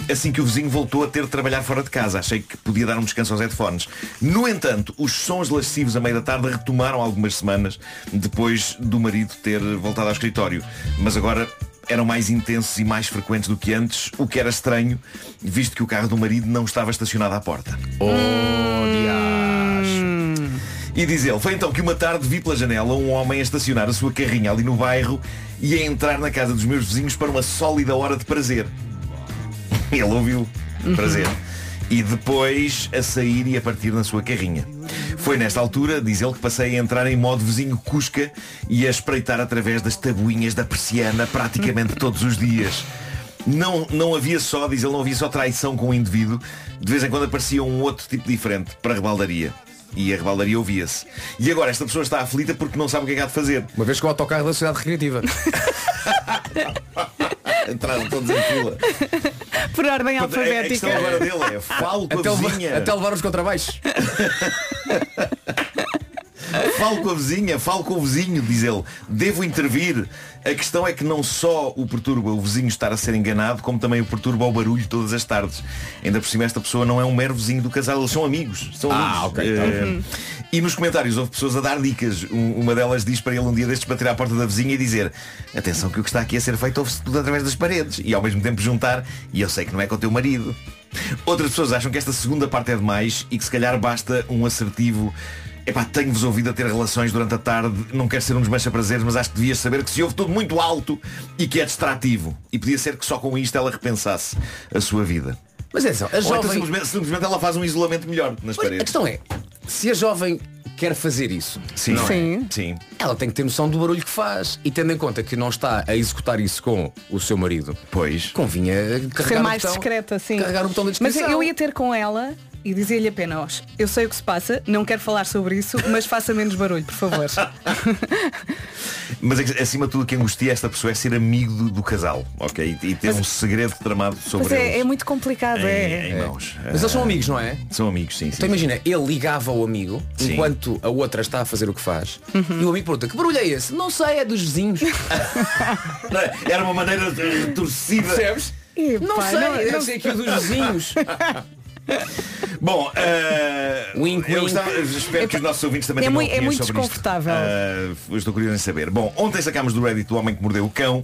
assim que o vizinho voltou a ter de trabalhar fora de casa. Achei que podia dar um descanso aos headphones. No entanto, os sons lascivos a meio da tarde retomaram algumas semanas depois do marido ter voltado ao escritório. Mas agora eram mais intensos e mais frequentes do que antes, o que era estranho, visto que o carro do marido não estava estacionado à porta. E diz ele, foi então que uma tarde vi pela janela um homem a estacionar a sua carrinha ali no bairro e a entrar na casa dos meus vizinhos para uma sólida hora de prazer. <laughs> Ele ouviu prazer. E depois a sair e a partir na sua carrinha. Foi nesta altura, diz ele, que passei a entrar em modo vizinho Cusca e a espreitar através das tabuinhas da persiana praticamente <laughs> todos os dias. Não, não havia só, diz ele, não havia só traição com o indivíduo. De vez em quando aparecia um outro tipo diferente para a rebaldaria. E a rebaldaria ouvia-se. E agora esta pessoa está aflita porque não sabe o que é que há de fazer. Uma vez com o autocarro da cidade recreativa. <laughs> <laughs> Entraram todos em fila. <laughs> Por ordem A- A alfabética. questão agora dele é falo com Até, a levar- vizinha. até levar os contrabaixos. <laughs> Falo com a vizinha, falo com o vizinho, diz ele. Devo intervir. A questão é que não só o perturba o vizinho estar a ser enganado, como também o perturba o barulho todas as tardes. Ainda por cima esta pessoa não é um mero vizinho do casal, eles são amigos. São Ah, amigos. ok. Eh, E nos comentários houve pessoas a dar dicas. Um- Uma delas diz para ele um dia destes para tirar a porta da vizinha e dizer atenção que o que está aqui a ser feito ouve-se tudo através das paredes. E ao mesmo tempo juntar, e eu sei que não é com o teu marido. Outras pessoas acham que esta segunda parte é demais e que se calhar basta um assertivo Epá, tenho-vos ouvido a ter relações durante a tarde, não quero ser um desmancha-prazeres, mas acho que devias saber que se ouve tudo muito alto e que é distrativo. E podia ser que só com isto ela repensasse a sua vida. Mas é só, a Ou então jovem... simplesmente, simplesmente ela faz um isolamento melhor nas Mas a paredes. questão é, se a jovem quer fazer isso, Sim. não é? Sim. Sim. ela tem que ter noção do barulho que faz. E tendo em conta que não está a executar isso com o seu marido, Pois. convinha Ser carregar mais o botão, discreta, sim. carregar o botão da Mas eu ia ter com ela e dizia-lhe apenas, eu sei o que se passa, não quero falar sobre isso, mas faça menos barulho, por favor. <laughs> Mas é que, acima de tudo o que angustia esta pessoa é ser amigo do, do casal, ok? E, e ter um segredo tramado sobre Mas é, eles. é muito complicado, Em, é. em mãos. Mas eles são Ah, amigos, não é? São amigos, sim, sim. Então imagina, ele ligava ao amigo Sim. enquanto a outra está a fazer o que faz Uhum. e o amigo pergunta, que barulho é esse? Não sei, é dos vizinhos. <laughs> <laughs> Não é? Era uma maneira de- torcida. Percebes? Não pá, sei, não- não- ser aqui o dos vizinhos. <laughs> Bom, eh, Wink, eu wink. gostava- espero que os nossos ouvintes também É tenham é muito sobre isto. desconfortável. Eh, eu estou curioso em saber. Bom, ontem sacámos do Reddit o homem que mordeu o cão.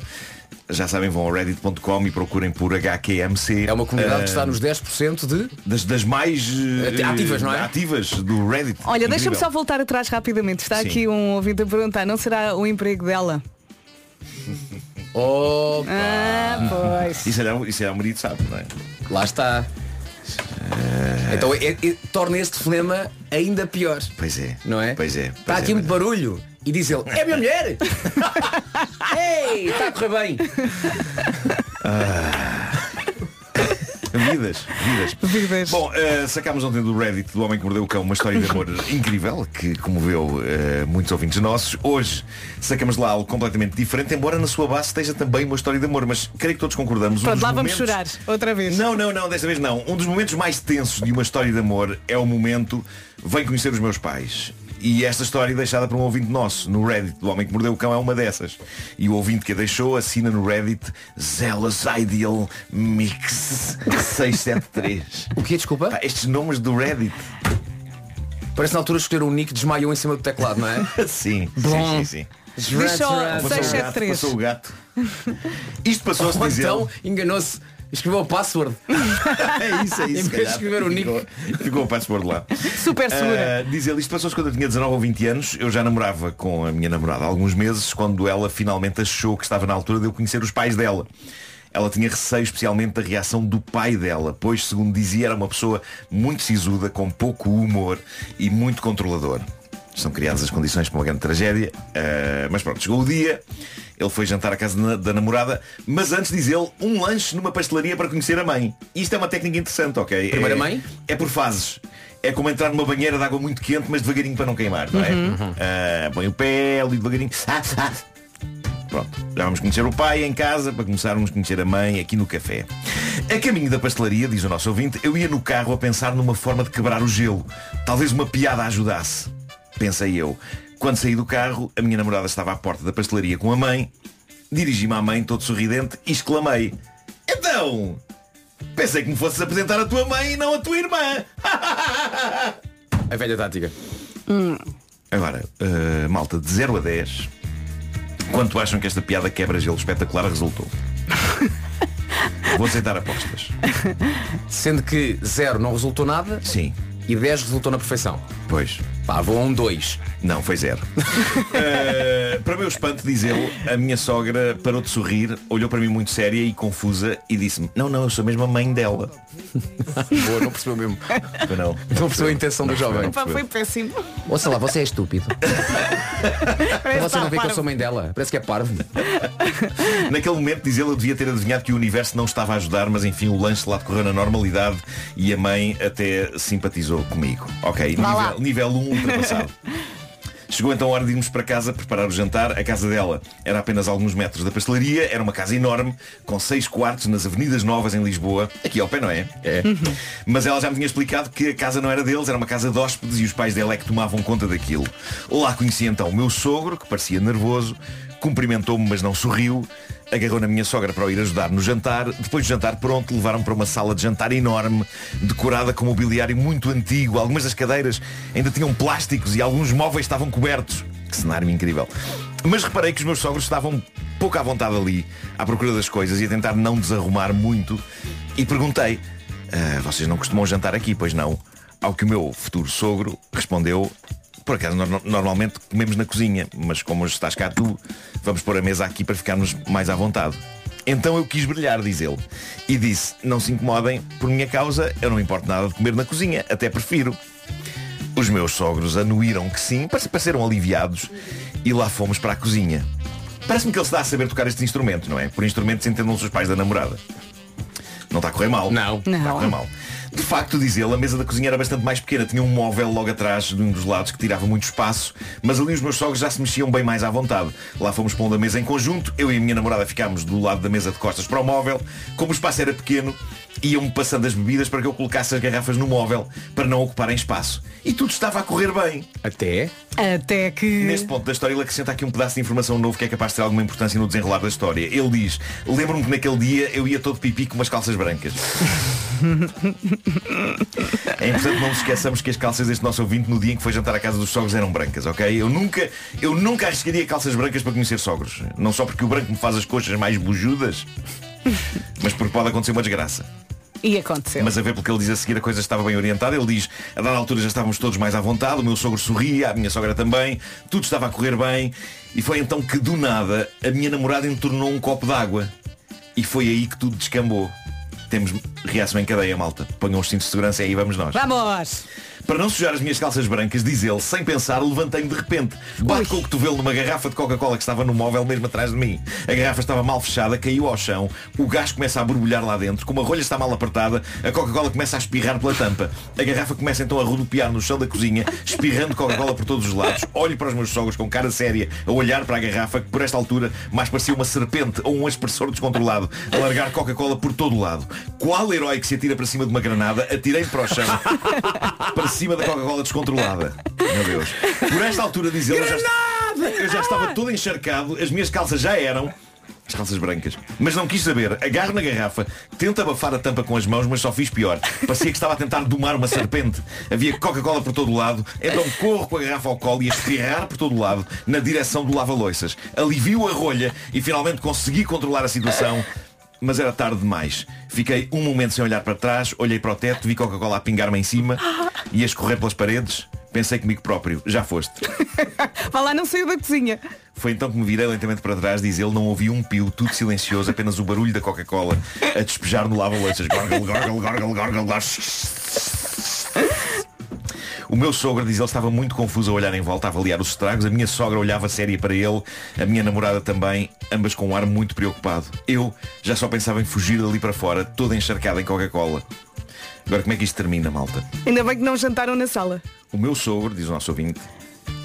Já sabem, vão ao reddit.com e procurem por HQMC. É uma comunidade Eh, que está nos 10% de... das, das mais eh, Ativas, não é? Ativas do Reddit. Olha, deixa-me só voltar atrás rapidamente. Está Sim. aqui um ouvinte a perguntar, não será o emprego dela? Oh, Ah, pois. Isso é, isso é o marido, sabe, não é? lá está. Então é- é- torna este problema ainda pior. Pois é. Não é? Pois é. Está pois aqui é, muito barulho. E diz ele, é a minha mulher! <laughs> Ei, está a correr bem! Vidas, vidas. Bom, eh, sacámos ontem do Reddit do Homem que Mordeu o Cão uma história de amor <laughs> incrível que comoveu eh, muitos ouvintes nossos. Hoje sacamos lá algo completamente diferente, embora na sua base esteja também uma história de amor, mas creio que todos concordamos. um Pronto, dos lá vamos momentos- chorar. Outra vez. Não, não, não, desta vez não. Um dos momentos mais tensos de uma história de amor é o momento Vem conhecer os meus pais. E esta história deixada por um ouvinte nosso no Reddit do Homem que Mordeu o Cão é uma dessas. E o ouvinte que a deixou assina no Reddit Zealous Ideal Mix 673. <laughs> O que desculpa? Pá, estes nomes do Reddit. Parece na altura escolher um nick desmaiou em cima do teclado, não é? <laughs> sim, Bom. sim, sim, sim. Gato, 673. Passou o gato. Isto passou-se Ou diz ele. então enganou-se. Escreveu o password. <laughs> É isso, é isso. Em vez de escrever o nick. Ficou, ficou o password lá. Super segura. Ah, diz ele, isto passou-se quando eu tinha 19 ou 20 anos. Eu já namorava com a minha namorada há alguns meses, quando ela finalmente achou que estava na altura de eu conhecer os pais dela. Ela tinha receio especialmente da reação do pai dela, pois, segundo dizia, era uma pessoa muito sisuda, com pouco humor e muito controlador. São criadas as condições para uma grande tragédia. Ah, mas pronto, chegou o dia, ele foi jantar à casa da, da namorada, mas antes diz ele, um lanche numa pastelaria para conhecer a mãe. Isto é uma técnica interessante, ok? Primeira é, mãe? É por fases. É como entrar numa banheira de água muito quente, mas devagarinho para não queimar, não é? Ah, põe o pé ali devagarinho. Ah, ah. Pronto, já vamos conhecer o pai em casa para começarmos a conhecer a mãe aqui no café. A caminho da pastelaria, diz o nosso ouvinte, eu ia no carro a pensar numa forma de quebrar o gelo. Talvez uma piada ajudasse. Pensei eu. Quando saí do carro, a minha namorada estava à porta da pastelaria com a mãe. Dirigi-me à mãe, todo sorridente, e exclamei. Então, pensei que me fosses apresentar a tua mãe e não a tua irmã. <laughs> A velha tática. Agora, eh, malta, de 0 a 10, quanto acham que esta piada quebra-gelo espetacular resultou? <laughs> Vou aceitar apostas. Sendo que zero não resultou nada Sim, e 10 resultou na perfeição. pois. Pá, vou a um 2. Não, foi zero. <laughs> Eh, para meu espanto, diz ele, a minha sogra parou de sorrir, olhou para mim muito séria e confusa e disse-me, não, não, eu sou mesmo a mãe dela. <laughs> Boa, não percebeu mesmo. Eu não. Não percebeu a intenção do jovem. Pá, foi péssimo. Ou sei lá, você é estúpido. <laughs> Você não vê que eu sou mãe dela. Parece que é parvo. Naquele momento, diz ele, eu devia ter adivinhado que o universo não estava a ajudar, mas enfim, o lanche lá decorreu na normalidade e a mãe até simpatizou comigo. Ok, Vá nível 1 ultrapassado. <laughs> Chegou então a hora de irmos para casa preparar o jantar. A casa dela era apenas alguns metros da pastelaria. Era uma casa enorme, com seis quartos nas Avenidas Novas em Lisboa. Aqui ao pé, não é? É. Mas ela já me tinha explicado que a casa não era deles, era uma casa de hóspedes e os pais dela é que tomavam conta daquilo. Lá conheci então o meu sogro, que parecia nervoso, cumprimentou-me, mas não sorriu. Agarrou na minha sogra para o ir ajudar no jantar. Depois do jantar pronto, levaram para uma sala de jantar enorme, decorada com mobiliário muito antigo. Algumas das cadeiras ainda tinham plásticos e alguns móveis estavam cobertos. Que cenário incrível. Mas reparei que os meus sogros estavam pouco à vontade ali, à procura das coisas e a tentar não desarrumar muito. E perguntei, "Ah, vocês não costumam jantar aqui, pois não? Ao que o meu futuro sogro respondeu, por acaso nor- normalmente comemos na cozinha, mas como hoje estás cá tu, vamos pôr a mesa aqui para ficarmos mais à vontade. Então eu quis brilhar, diz ele, e disse, não se incomodem, por minha causa, eu não importo nada de comer na cozinha, até prefiro. Os meus sogros anuíram que sim, parece- pareceram aliviados, e lá fomos para a cozinha. Parece-me que ele se dá a saber tocar este instrumento, não é? Por instrumentos entendam-se os pais da namorada. Não está a correr mal. Não. Está a correr Não. mal. De facto, diz ele, a mesa da cozinha era bastante mais pequena. Tinha um móvel logo atrás de um dos lados que tirava muito espaço, mas ali os meus sogros já se mexiam bem mais à vontade. Lá fomos pondo a mesa em conjunto, eu e a minha namorada ficámos do lado da mesa de costas para o móvel. Como o espaço era pequeno, iam-me passando as bebidas para que eu colocasse as garrafas no móvel para não ocuparem espaço. E tudo estava a correr bem. Até? Até que. Neste ponto da história ele acrescenta aqui um pedaço de informação novo que é capaz de ter alguma importância no desenrolar da história. Ele diz, lembro-me que naquele dia eu ia todo pipi com umas calças brancas. É importante não nos esqueçamos que as calças deste nosso ouvinte no dia em que foi jantar à casa dos sogros eram brancas, ok? Eu nunca, eu nunca arriscaria calças brancas para conhecer sogros. Não só porque o branco me faz as coxas mais bujudas, mas porque pode acontecer uma desgraça. E aconteceu. Mas a ver pelo que ele diz a seguir a coisa estava bem orientada. Ele diz, a dada altura já estávamos todos mais à vontade, o meu sogro sorria, a minha sogra também, tudo estava a correr bem. E foi então que do nada a minha namorada entornou um copo d'água. E foi aí que tudo descambou. Temos reação em cadeia, malta. Ponham os cintos de segurança e aí vamos nós. Vamos! Para não sujar as minhas calças brancas, diz ele, sem pensar, levantei-me de repente. Bate com o cotovelo numa garrafa de Coca-Cola que estava no móvel mesmo atrás de mim. A garrafa estava mal fechada, caiu ao chão, o gás começa a borbulhar lá dentro, como a rolha está mal apertada, a Coca-Cola começa a espirrar pela tampa. A garrafa começa então a rodopiar no chão da cozinha, espirrando Coca-Cola por todos os lados. Olho para os meus sogros com cara séria, a olhar para a garrafa, que por esta altura mais parecia uma serpente ou um aspersor descontrolado, a largar Coca-Cola por todo o lado. Qual herói que se atira para cima de uma granada, atirei para o chão, <laughs> cima da Coca-Cola descontrolada. Meu Deus. Por esta altura, diz ele, eu já, eu já estava todo encharcado, as minhas calças já eram. As calças brancas. Mas não quis saber. Agarro na garrafa, tento abafar a tampa com as mãos, mas só fiz pior. Parecia que estava a tentar domar uma serpente. Havia Coca-Cola por todo o lado, então corro com a garrafa ao colo e a espirrar por todo o lado, na direção do lava-loiças. Alivio a rolha e finalmente consegui controlar a situação. Mas era tarde demais. Fiquei um momento sem olhar para trás, olhei para o teto, vi Coca-Cola a pingar-me em cima e a escorrer pelas paredes. Pensei comigo próprio, já foste. Vá lá, não saiu da cozinha. Foi então que me virei lentamente para trás, diz ele, não ouvi um pio, tudo silencioso, apenas o barulho da Coca-Cola a despejar no lava-loiças. Gorgle, gorgle, gorgle, gorgle, gorgle. O meu sogro, diz ele, estava muito confuso a olhar em volta, a avaliar os estragos. A minha sogra olhava séria para ele, a minha namorada também, ambas com um ar muito preocupado. Eu já só pensava em fugir dali para fora, toda encharcada em Coca-Cola. Agora como é que isto termina, malta? Ainda bem que não jantaram na sala. O meu sogro, diz o nosso ouvinte,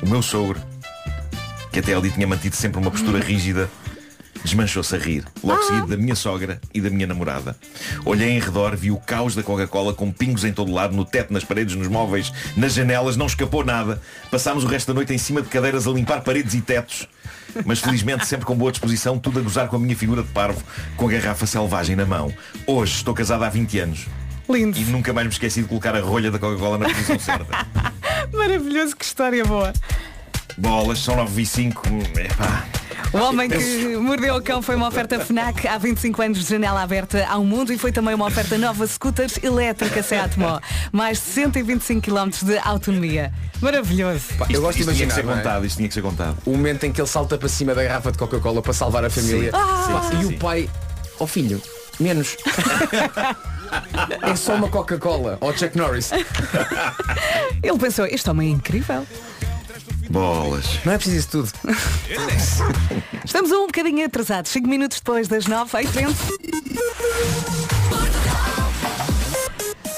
o meu sogro, que até ali tinha mantido sempre uma postura <laughs> rígida, desmanchou-se a rir, logo seguido da minha sogra e da minha namorada. Olhei em redor, vi o caos da Coca-Cola com pingos em todo lado, no teto, nas paredes, nos móveis, nas janelas, não escapou nada. Passámos o resto da noite em cima de cadeiras a limpar paredes e tetos. Mas felizmente sempre com boa disposição, tudo a gozar com a minha figura de parvo, com a garrafa selvagem na mão. Hoje estou casada há 20 anos. Lindo. E nunca mais me esqueci de colocar a rolha da Coca-Cola na posição certa. <laughs> Maravilhoso, que história boa. Bolas, são 9 e 5. Epá. O Homem que Mordeu o Cão foi uma oferta FNAC há 25 anos de janela aberta ao mundo e foi também uma oferta nova scooters elétrica Seat Mó. Mais de 125 km de autonomia. Maravilhoso. Pá, eu gosto de Isto tinha que imaginar ser não é? contado, isto tinha que ser contado. o momento em que ele salta para cima da garrafa de Coca-Cola para salvar a família Sim. Pá, Sim, sim, e sim. o pai, ó filho, menos. <laughs> é só uma Coca-Cola. Ó Chuck Norris. Ele pensou, este homem é incrível. Bolas. Não é preciso isso tudo. Estamos um bocadinho atrasados, 5 minutos depois das 9, em frente.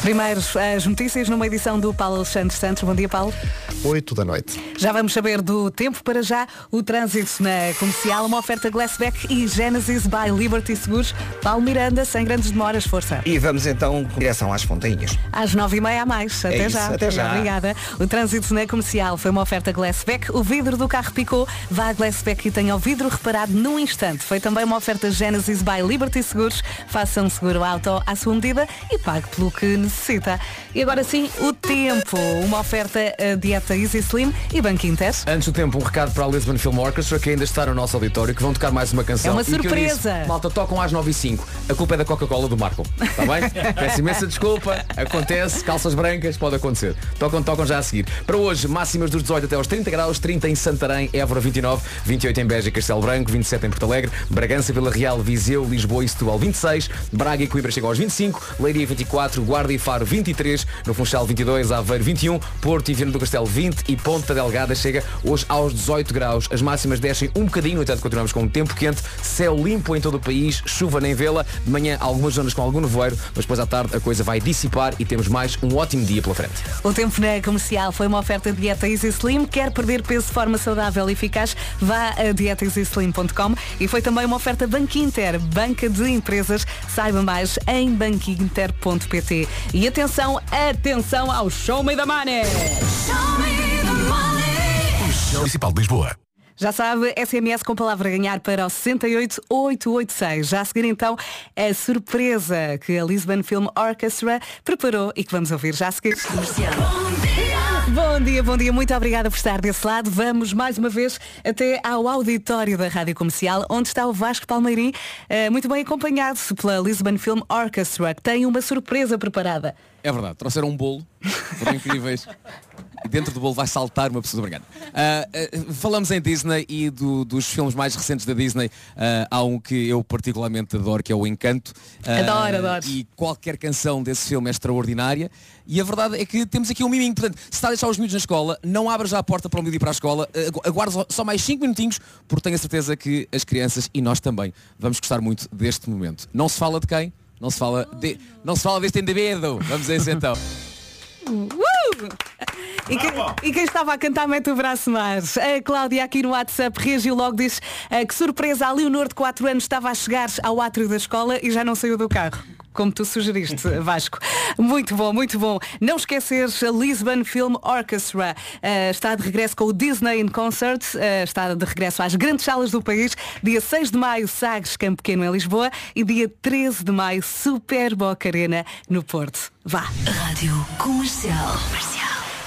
Primeiro, as notícias numa edição do Paulo Alexandre Santos. Bom dia, Paulo. 8 da noite. Já vamos saber do tempo para já. O trânsito na comercial, uma oferta Glassback e Genesis by Liberty Seguros. Paulo Miranda, sem grandes demoras, força. E vamos então com direção às fontainhas. Às nove e meia a mais. Até É isso, já. até já. Obrigada. O trânsito na comercial foi uma oferta Glassback. O vidro do carro picou. Vá a Glassback e tenha o vidro reparado num instante. Foi também uma oferta Genesis by Liberty Seguros. Faça um seguro auto à sua medida e pague pelo que necessita. E agora sim, o tempo. Uma oferta a dieta Easy Slim e Banco Inter. Antes do tempo, um recado para a Lisbon Film Orchestra, que ainda está no nosso auditório, que vão tocar mais uma canção. É uma surpresa. disse, Malta, tocam às 9 e 5 A culpa é da Coca-Cola do Marco. Está bem? <laughs> Peço imensa desculpa. Acontece, calças brancas, pode acontecer. Tocam, tocam já a seguir. Para hoje, máximas dos 18 até aos 30 graus, 30 em Santarém, Évora 29, 28 em Beja e Castelo Branco, 27 em Porto Alegre, Bragança, Vila Real, Viseu, Lisboa e Setúbal 26, Braga e Coimbra chegam aos 25, Leiria 24, Guarda e Faro 23, no Funchal 22, Aveiro 21, Porto e Viana do Castelo 20 e Ponta Delgada chega hoje aos 18 graus. As máximas descem um bocadinho, no entanto continuamos com um tempo quente, céu limpo em todo o país, chuva nem vela, de manhã algumas zonas com algum nevoeiro, mas depois à tarde a coisa vai dissipar e temos mais um ótimo dia pela frente. O tempo na comercial foi uma oferta de dieta Easy Slim. Quer perder peso de forma saudável e eficaz? Vá a dietaeasyslim.com e foi também uma oferta Banco Inter, banca de empresas. Saiba mais em banquinter.pt. E atenção, atenção ao Show Me the Money! Municipal de Lisboa. Já sabe, SMS com palavra ganhar para o 68886. Já a seguir então a surpresa que a Lisbon Film Orchestra preparou e que vamos ouvir já a seguir. Bom dia, bom dia, muito obrigada por estar desse lado. Vamos mais uma vez até ao auditório da Rádio Comercial, onde está o Vasco Palmeirim, eh, muito bem acompanhado pela Lisbon Film Orchestra, que tem uma surpresa preparada. É verdade, trouxeram um bolo, foram incríveis. E dentro do bolo vai saltar uma pessoa obrigado. Ah, ah, falamos em Disney e do- dos filmes mais recentes da Disney. Ah, há um que eu particularmente adoro, que é o Encanto. Adoro, adoro. E qualquer canção desse filme é extraordinária. E a verdade é que temos aqui um miminho. Portanto, se está a deixar os miúdos na escola, não abra já a porta para o miúdo ir para a escola. Agu- Aguarde só- só mais 5 minutinhos, porque tenho a certeza que as crianças e nós também vamos gostar muito deste momento. Não se fala de quem? Não se fala, de, não se fala deste indivíduo. Vamos a isso então. Uh! E quem, e quem estava a cantar mete o braço mais. A Cláudia aqui no WhatsApp reagiu logo, diz eh, que surpresa, a Leonor de 4 anos estava a chegar ao átrio da escola e já não saiu do carro. Como tu sugeriste, <laughs> Vasco. Muito bom, muito bom. Não esqueces a Lisbon Film Orchestra. eh, está de regresso com o Disney in Concert. eh, está de regresso às grandes salas do país. Dia 6 de maio, Sagres Campo Pequeno em Lisboa. E dia 13 de maio, Super Boca Arena no Porto. Vá. Rádio Comercial.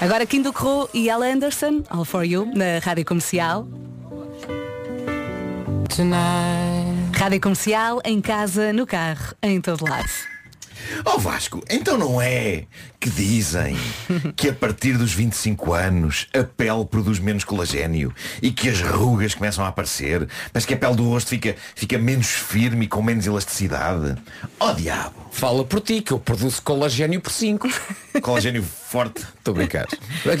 Agora Kim Crow e Ella Anderson, All For You, na Rádio Comercial. Rádio Comercial, em casa, no carro, em todo lado. Ó Vasco, então não é que dizem que a partir dos 25 anos a pele produz menos colagênio e que as rugas começam a aparecer, mas que a pele do rosto fica, fica menos firme e com menos elasticidade? Ó diabo! Fala por ti, que eu produzo colagênio por 5. Colagênio forte. Estou a brincar. Qual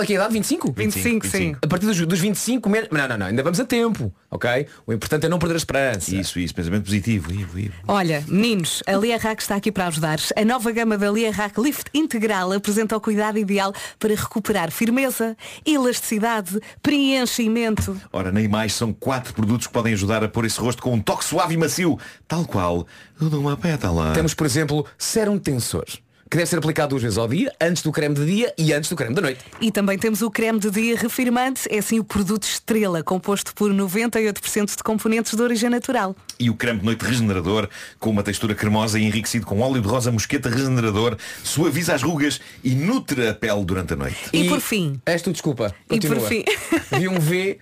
é que é a idade? 25? 25, sim. A partir dos, dos 25 menos. Não, não, não, ainda vamos a tempo, ok? O importante é não perder a esperança. Isso, isso, pensamento positivo. Ivo, Ivo. Olha, meninos, a Lia Rack está aqui para ajudar. A nova gama da Lia Rack Lift Integral apresenta o cuidado ideal para recuperar firmeza, elasticidade, preenchimento. Ora, nem mais são quatro produtos que podem ajudar a pôr esse rosto com um toque suave e macio, tal qual o de uma pétala. Temos, por exemplo, Serum Tensor, que deve ser aplicado duas vezes ao dia, antes do creme de dia e antes do creme da noite. E também temos o creme de dia refirmante, é assim o produto estrela, composto por 98% de componentes de origem natural. E o creme de noite regenerador, com uma textura cremosa e enriquecido com óleo de rosa mosqueta regenerador, suaviza as rugas e nutre a pele durante a noite. E, por fim. És tu, desculpa. E por Continua. fim. Vi um V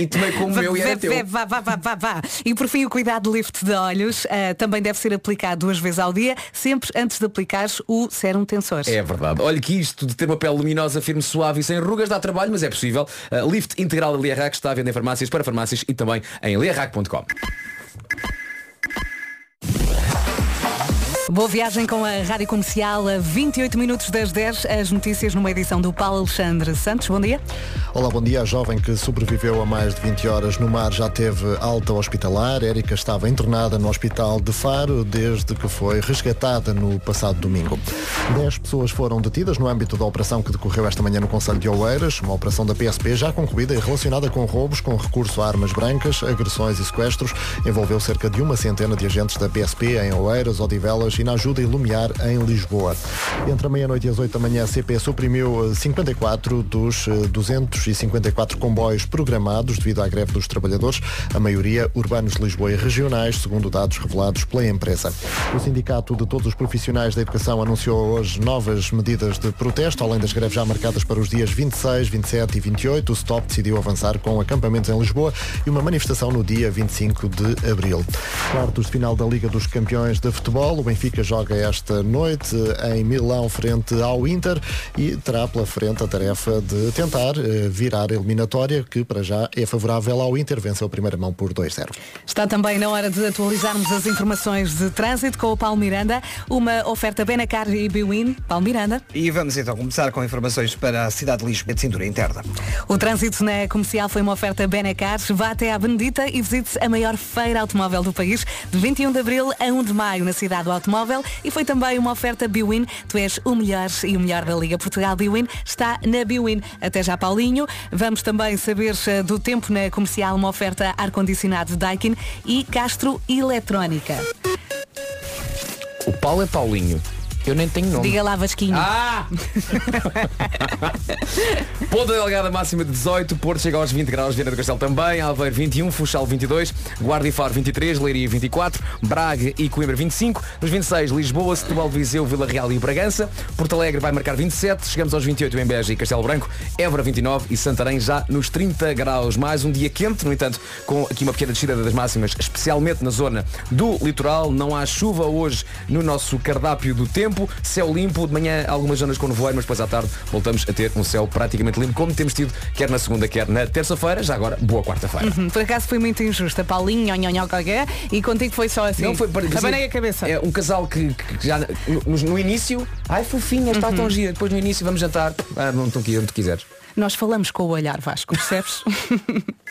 e tomei como meu e era teu. vá, vá, vá, vá, vá. E por fim o cuidado lift de olhos ah, também deve ser aplicado duas vezes ao dia, sempre antes de aplicar o sérum tensor. É verdade. Olha que isto de ter uma pele luminosa, firme, suave e sem rugas dá trabalho, mas é possível. Uh, lift integral da Liarrac está à venda em farmácias para farmácias e também em liarrac.com. Boa viagem com a Rádio Comercial a 28 minutos das 10, as notícias numa edição do Paulo Alexandre Santos. Bom dia. Olá, bom dia. A jovem que sobreviveu a mais de 20 horas no mar já teve alta hospitalar. Érica estava internada no hospital de Faro desde que foi resgatada no passado domingo. Dez pessoas foram detidas no âmbito da operação que decorreu esta manhã no Conselho de Oeiras, uma operação da PSP já concluída e relacionada com roubos com recurso a armas brancas, agressões e sequestros. Envolveu cerca de uma centena de agentes da PSP em Oeiras, Odivelas e na Ajuda e Lumiar em Lisboa. Entre a meia-noite e as 8 da manhã, a CP suprimiu eh, 54 dos eh, 254 comboios programados devido à greve dos trabalhadores, a maioria urbanos de Lisboa e regionais, segundo dados revelados pela empresa. O Sindicato de Todos os Profissionais da Educação anunciou hoje novas medidas de protesto, além das greves já marcadas para os dias 26, 27 e 28. O STOP decidiu avançar com acampamentos em Lisboa e uma manifestação no dia 25 de abril. Quartos de final da Liga dos Campeões de Futebol, o Benfica Benfica joga esta noite em Milão frente ao Inter e terá pela frente a tarefa de tentar eh, virar a eliminatória que para já é favorável ao Inter, venceu a primeira mão por 2-0. Está também na hora de atualizarmos as informações de trânsito com o Paulo Miranda, uma oferta Benacar e Biwin. Paulo Miranda. E vamos então começar com informações para a cidade de Lisboa de cintura interna. O trânsito na comercial foi uma oferta Benacar. Vá até à Benedita e visite a maior feira automóvel do país, de 21 de abril a 1 de maio na cidade do automóvel. E foi também uma oferta Biwin. Tu és o melhor e o melhor da Liga Portugal Biwin está na Biwin. Até já, Paulinho. Vamos também saber eh, do tempo na comercial, uma oferta ar-condicionado Daikin e Castro Eletrónica. O Paulo é Paulinho. Eu nem tenho nome. Diga lá, Vasquinho. Ah! <laughs> Ponta Delgada máxima de 18, Porto chega aos 20 graus, Viana do Castelo também, Aveiro 21, Funchal 22, Guarda e Faro 23, Leiria 24, Braga e Coimbra 25, nos 26 Lisboa, Setúbal, Viseu, Vila Real e Bragança, Porto Alegre vai marcar 27, chegamos aos 28 em Beja e Castelo Branco, Évora 29 e Santarém já nos 30 graus. Mais um dia quente, no entanto, com aqui uma pequena descida das máximas, especialmente na zona do litoral. Não há chuva hoje no nosso cardápio do tempo, céu limpo, de manhã algumas zonas com nevoeiro, mas depois à tarde voltamos a ter um céu praticamente limpo, como temos tido quer na segunda, quer na terça-feira, já agora, boa quarta-feira. Uhum, Por acaso foi muito injusta, Paulinho, nhon, nhon, nhon, qualquer, e contigo foi só assim. Não foi para Abanei a cabeça. É um casal que, que já no, no início, ai fofinha, está Uhum. tão gira. Depois no início vamos jantar. Ah, não estou aqui onde quiseres. Nós falamos com o olhar, Vasco, percebes? <laughs>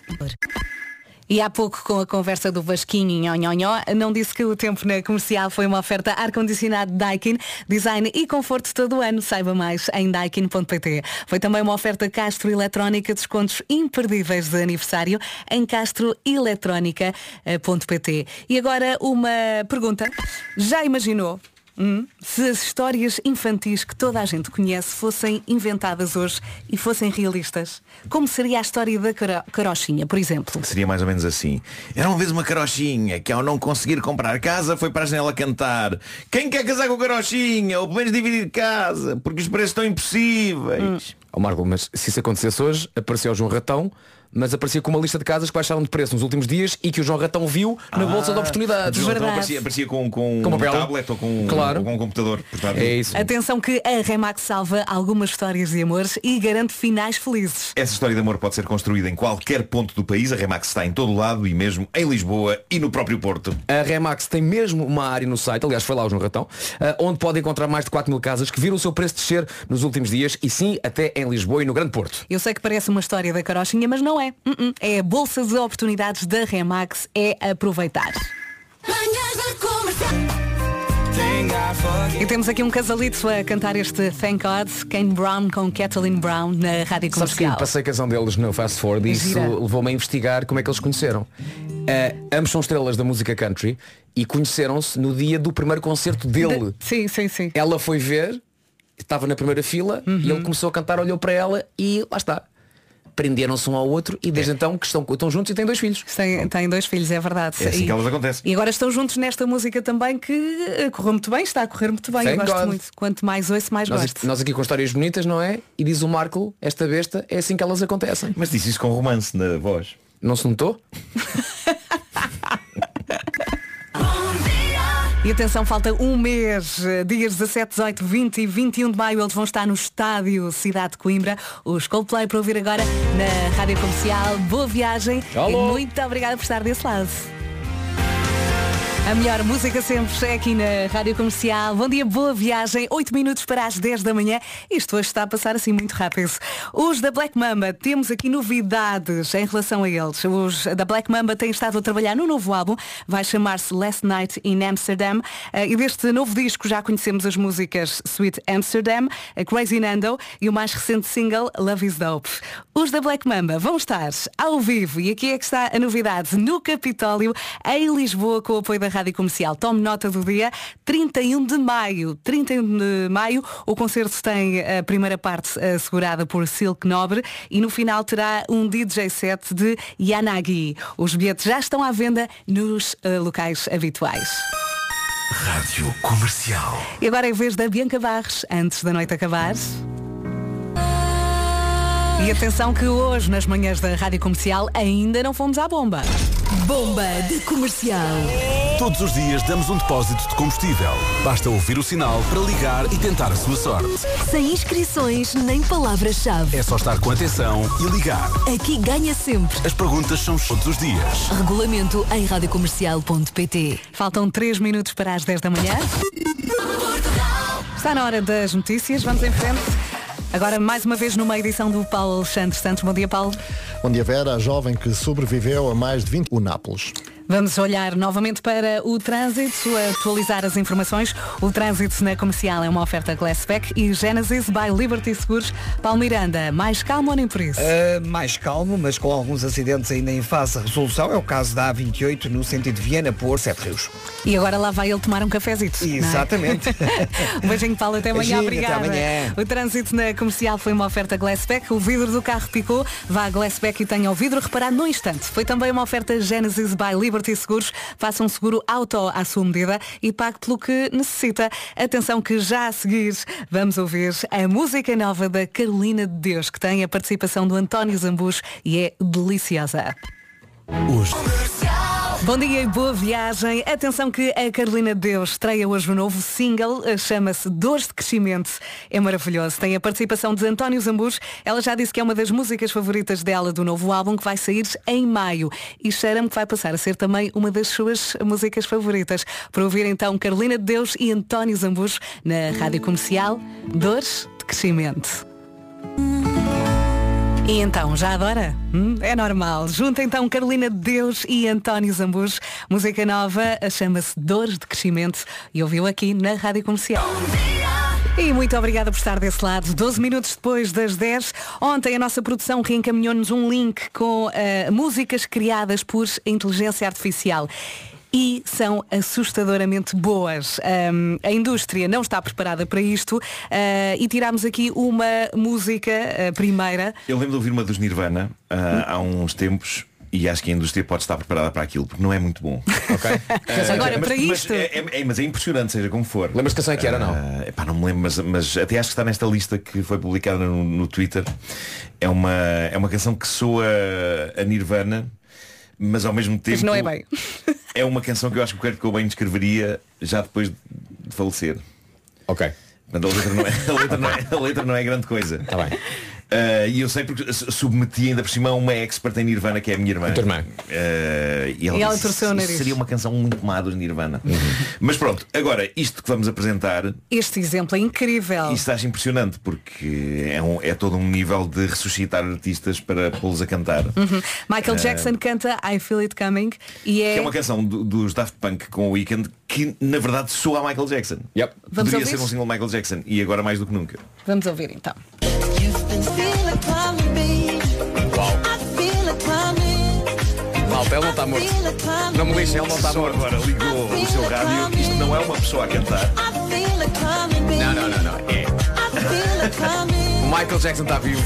E há pouco, com a conversa do Vasquinho, nhon, nhon, não disse que o tempo na comercial foi uma oferta ar-condicionado Daikin, design e conforto todo o ano. Saiba mais em daikin.pt. Foi também uma oferta Castro Eletrónica, descontos imperdíveis de aniversário em castroeletrónica.pt. E agora uma pergunta. Já imaginou? Hum, se as histórias infantis que toda a gente conhece fossem inventadas hoje e fossem realistas, como seria a história da caro- carochinha, por exemplo? Seria mais ou menos assim. Era uma vez uma carochinha que ao não conseguir comprar casa foi para a janela cantar. Quem quer casar com a carochinha? Ou pelo menos dividir casa, porque os preços estão impossíveis. Ó Marco, mas se isso acontecesse hoje, apareceu o João Ratão, mas aparecia com uma lista de casas que baixaram de preço nos últimos dias e que o João Ratão viu na Bolsa de Oportunidades. Então aparecia, aparecia com, com, Com um papel. tablet ou com, Claro. ou com um computador. portátil. É isso. Atenção que a Remax salva algumas histórias de amores e garante finais felizes. Essa história de amor pode ser construída em qualquer ponto do país. A Remax está em todo lado e mesmo em Lisboa e no próprio Porto. A Remax tem mesmo uma área no site, aliás foi lá o João Ratão, ah, onde pode encontrar mais de 4 mil casas que viram o seu preço descer nos últimos dias e sim até em Lisboa e no Grande Porto. Eu sei que parece uma história da carochinha, mas não é. É a bolsa de oportunidades da Remax, é aproveitar. E temos aqui um casalito a cantar este Thank God, Kane Brown com Kathleen Brown na Rádio Sabes que Comercial. passei a canção deles no Fast Forward e isso levou-me a investigar como é que eles conheceram. Ah, ambos são estrelas da música country e conheceram-se no dia do primeiro concerto dele. Sim, sim, sim. Ela foi ver, estava na primeira fila Uhum. e ele começou a cantar, olhou para ela e lá está. Prenderam-se um ao outro e desde então que estão, estão juntos e têm dois filhos. Têm, têm dois filhos, é verdade. É assim e, que elas acontecem. e agora estão juntos nesta música também que eh, correu muito bem, está a correr muito bem. Eu gosto God. muito. Quanto mais ouço, mais Nós, gosto. nós aqui com histórias bonitas, não é? E diz o Marco, esta besta, é assim que elas acontecem. <laughs> Mas disse isso com romance na voz. Não se notou? <laughs> E atenção, falta um mês, eh, dias 17, 18, 20 e 21 de maio, eles vão estar no estádio Cidade de Coimbra. Os Coldplay para ouvir agora na Rádio Comercial. Boa viagem e muito obrigada por estar desse lado. A melhor música sempre é aqui na Rádio Comercial. Bom dia, boa viagem. 8 minutos para as 10 da manhã. Isto hoje está a passar assim muito rápido. Os da Black Mamba, temos aqui novidades em relação a eles. Os da Black Mamba têm estado a trabalhar no novo álbum. Vai chamar-se Last Night in Amsterdam. Eh, E deste novo disco já conhecemos as músicas Sweet Amsterdam, a Crazy Nando e o mais recente single Love is Dope. Os da Black Mamba vão estar ao vivo e aqui é que está a novidade no Capitólio, em Lisboa, com o apoio da Rádio Comercial. Tome nota do dia, 31 de maio. 31 de maio, o concerto tem a primeira parte assegurada por Silk Nobre e no final terá um DJ set de Yanagi. Os bilhetes já estão à venda nos eh, locais habituais. Rádio Comercial. E agora é vez da Bianca Barres, antes da noite acabar. E atenção que hoje, nas manhãs da Rádio Comercial, ainda não fomos à bomba. Bomba de comercial. Todos os dias damos um depósito de combustível. Basta ouvir o sinal para ligar e tentar a sua sorte. Sem inscrições nem palavras-chave. É só estar com atenção e ligar. Aqui ganha sempre. As perguntas são todos os dias. Regulamento em radiocomercial.pt Faltam 3 minutos para as 10 da manhã. Está na hora das notícias, vamos em frente. Agora, mais uma vez, numa edição do Paulo Alexandre Santos. Bom dia, Paulo. Bom dia, Vera, a jovem que sobreviveu a mais de 20 o Nápoles. Vamos olhar novamente para o trânsito, atualizar as informações. O trânsito na comercial é uma oferta Glassback e Genesis by Liberty Seguros. Paulo Miranda, mais calmo ou nem por isso? Uh, mais calmo, mas com alguns acidentes ainda em fase de resolução. É o caso da A28 no sentido de Viena por Sete Rios. E agora lá vai ele tomar um cafezito. é? Exatamente. <laughs> um beijinho, Paulo, até amanhã. Beijinho, Obrigada. até amanhã. O trânsito na comercial foi uma oferta Glassback. O vidro do carro picou. Vá a Glassback e tenha o vidro reparado no instante. Foi também uma oferta Genesis by Liberty Seguros. Faça um seguro auto à sua medida e pague pelo que necessita. Atenção que já a seguir vamos ouvir a música nova da Carolina de Deus, que tem a participação do António Zambus e é deliciosa. Hoje. Bom dia e boa viagem. Atenção que a Carolina de Deus estreia hoje um novo single, eh, chama-se Dores de Crescimento. É maravilhoso. Tem a participação de António Zambus. Ela já disse que é uma das músicas favoritas dela do novo álbum que vai sair em maio. E cheira-me que vai passar a ser também uma das suas músicas favoritas. Para ouvir então Carolina de Deus e António Zambus na Rádio Comercial, Dores de Crescimento. E então, já adora? Hum, é normal. Junta então Carolina de Deus e António Zambus. Música nova, chama-se Dores de Crescimento e ouviu aqui na Rádio Comercial. E muito obrigada por estar desse lado. 12 minutos depois das 10, ontem a nossa produção reencaminhou-nos um link com eh, músicas criadas por inteligência artificial. E são assustadoramente boas. Ahm, a indústria não está preparada para isto ah, e tirámos aqui uma música ah, primeira. Eu lembro de ouvir uma dos Nirvana ah, há uns tempos e acho que a indústria pode estar preparada para aquilo, porque não é muito bom. <laughs> Ah, Agora, mas, para mas isto- é, é- é- mas é impressionante, seja como for. Lembras que canção é que era, não? Ah, epá, não me lembro, mas, mas até acho que está nesta lista que foi publicada no, no Twitter. É uma, é uma canção que soa a Nirvana, mas ao mesmo tempo Mas não é bem. É uma canção que eu acho que o Kurt Cobain escreveria já depois de falecer. Ok. Portanto, a letra não é, a letra não é, <laughs> a letra não é grande coisa. Está bem. Ah, e eu sei porque submeti ainda por cima a uma expert em Nirvana que é a minha irmã. A tua irmã. Ah, e ela, E ela disse, torceu o "Isso nariz." seria uma canção muito má dos Nirvana. Uhum. Mas pronto, agora isto que vamos apresentar Este exemplo é incrível. isto acho impressionante porque é, um- é todo um nível de ressuscitar artistas para pô-los a cantar. Uhum. Michael Ah. Jackson canta I Feel It Coming e é, Que é uma canção do- dos Daft Punk com o Weekend que na verdade soa a Michael Jackson. Yep. Vamos Poderia ouvir? ser um single Michael Jackson e agora mais do que nunca. Vamos ouvir então. Malta, ele não está morto. Não me lixe, ele não está Só morto. agora ligou o seu rádio, isto não é uma pessoa a cantar. Não, não, não, não. É. O <laughs> Michael Jackson está vivo.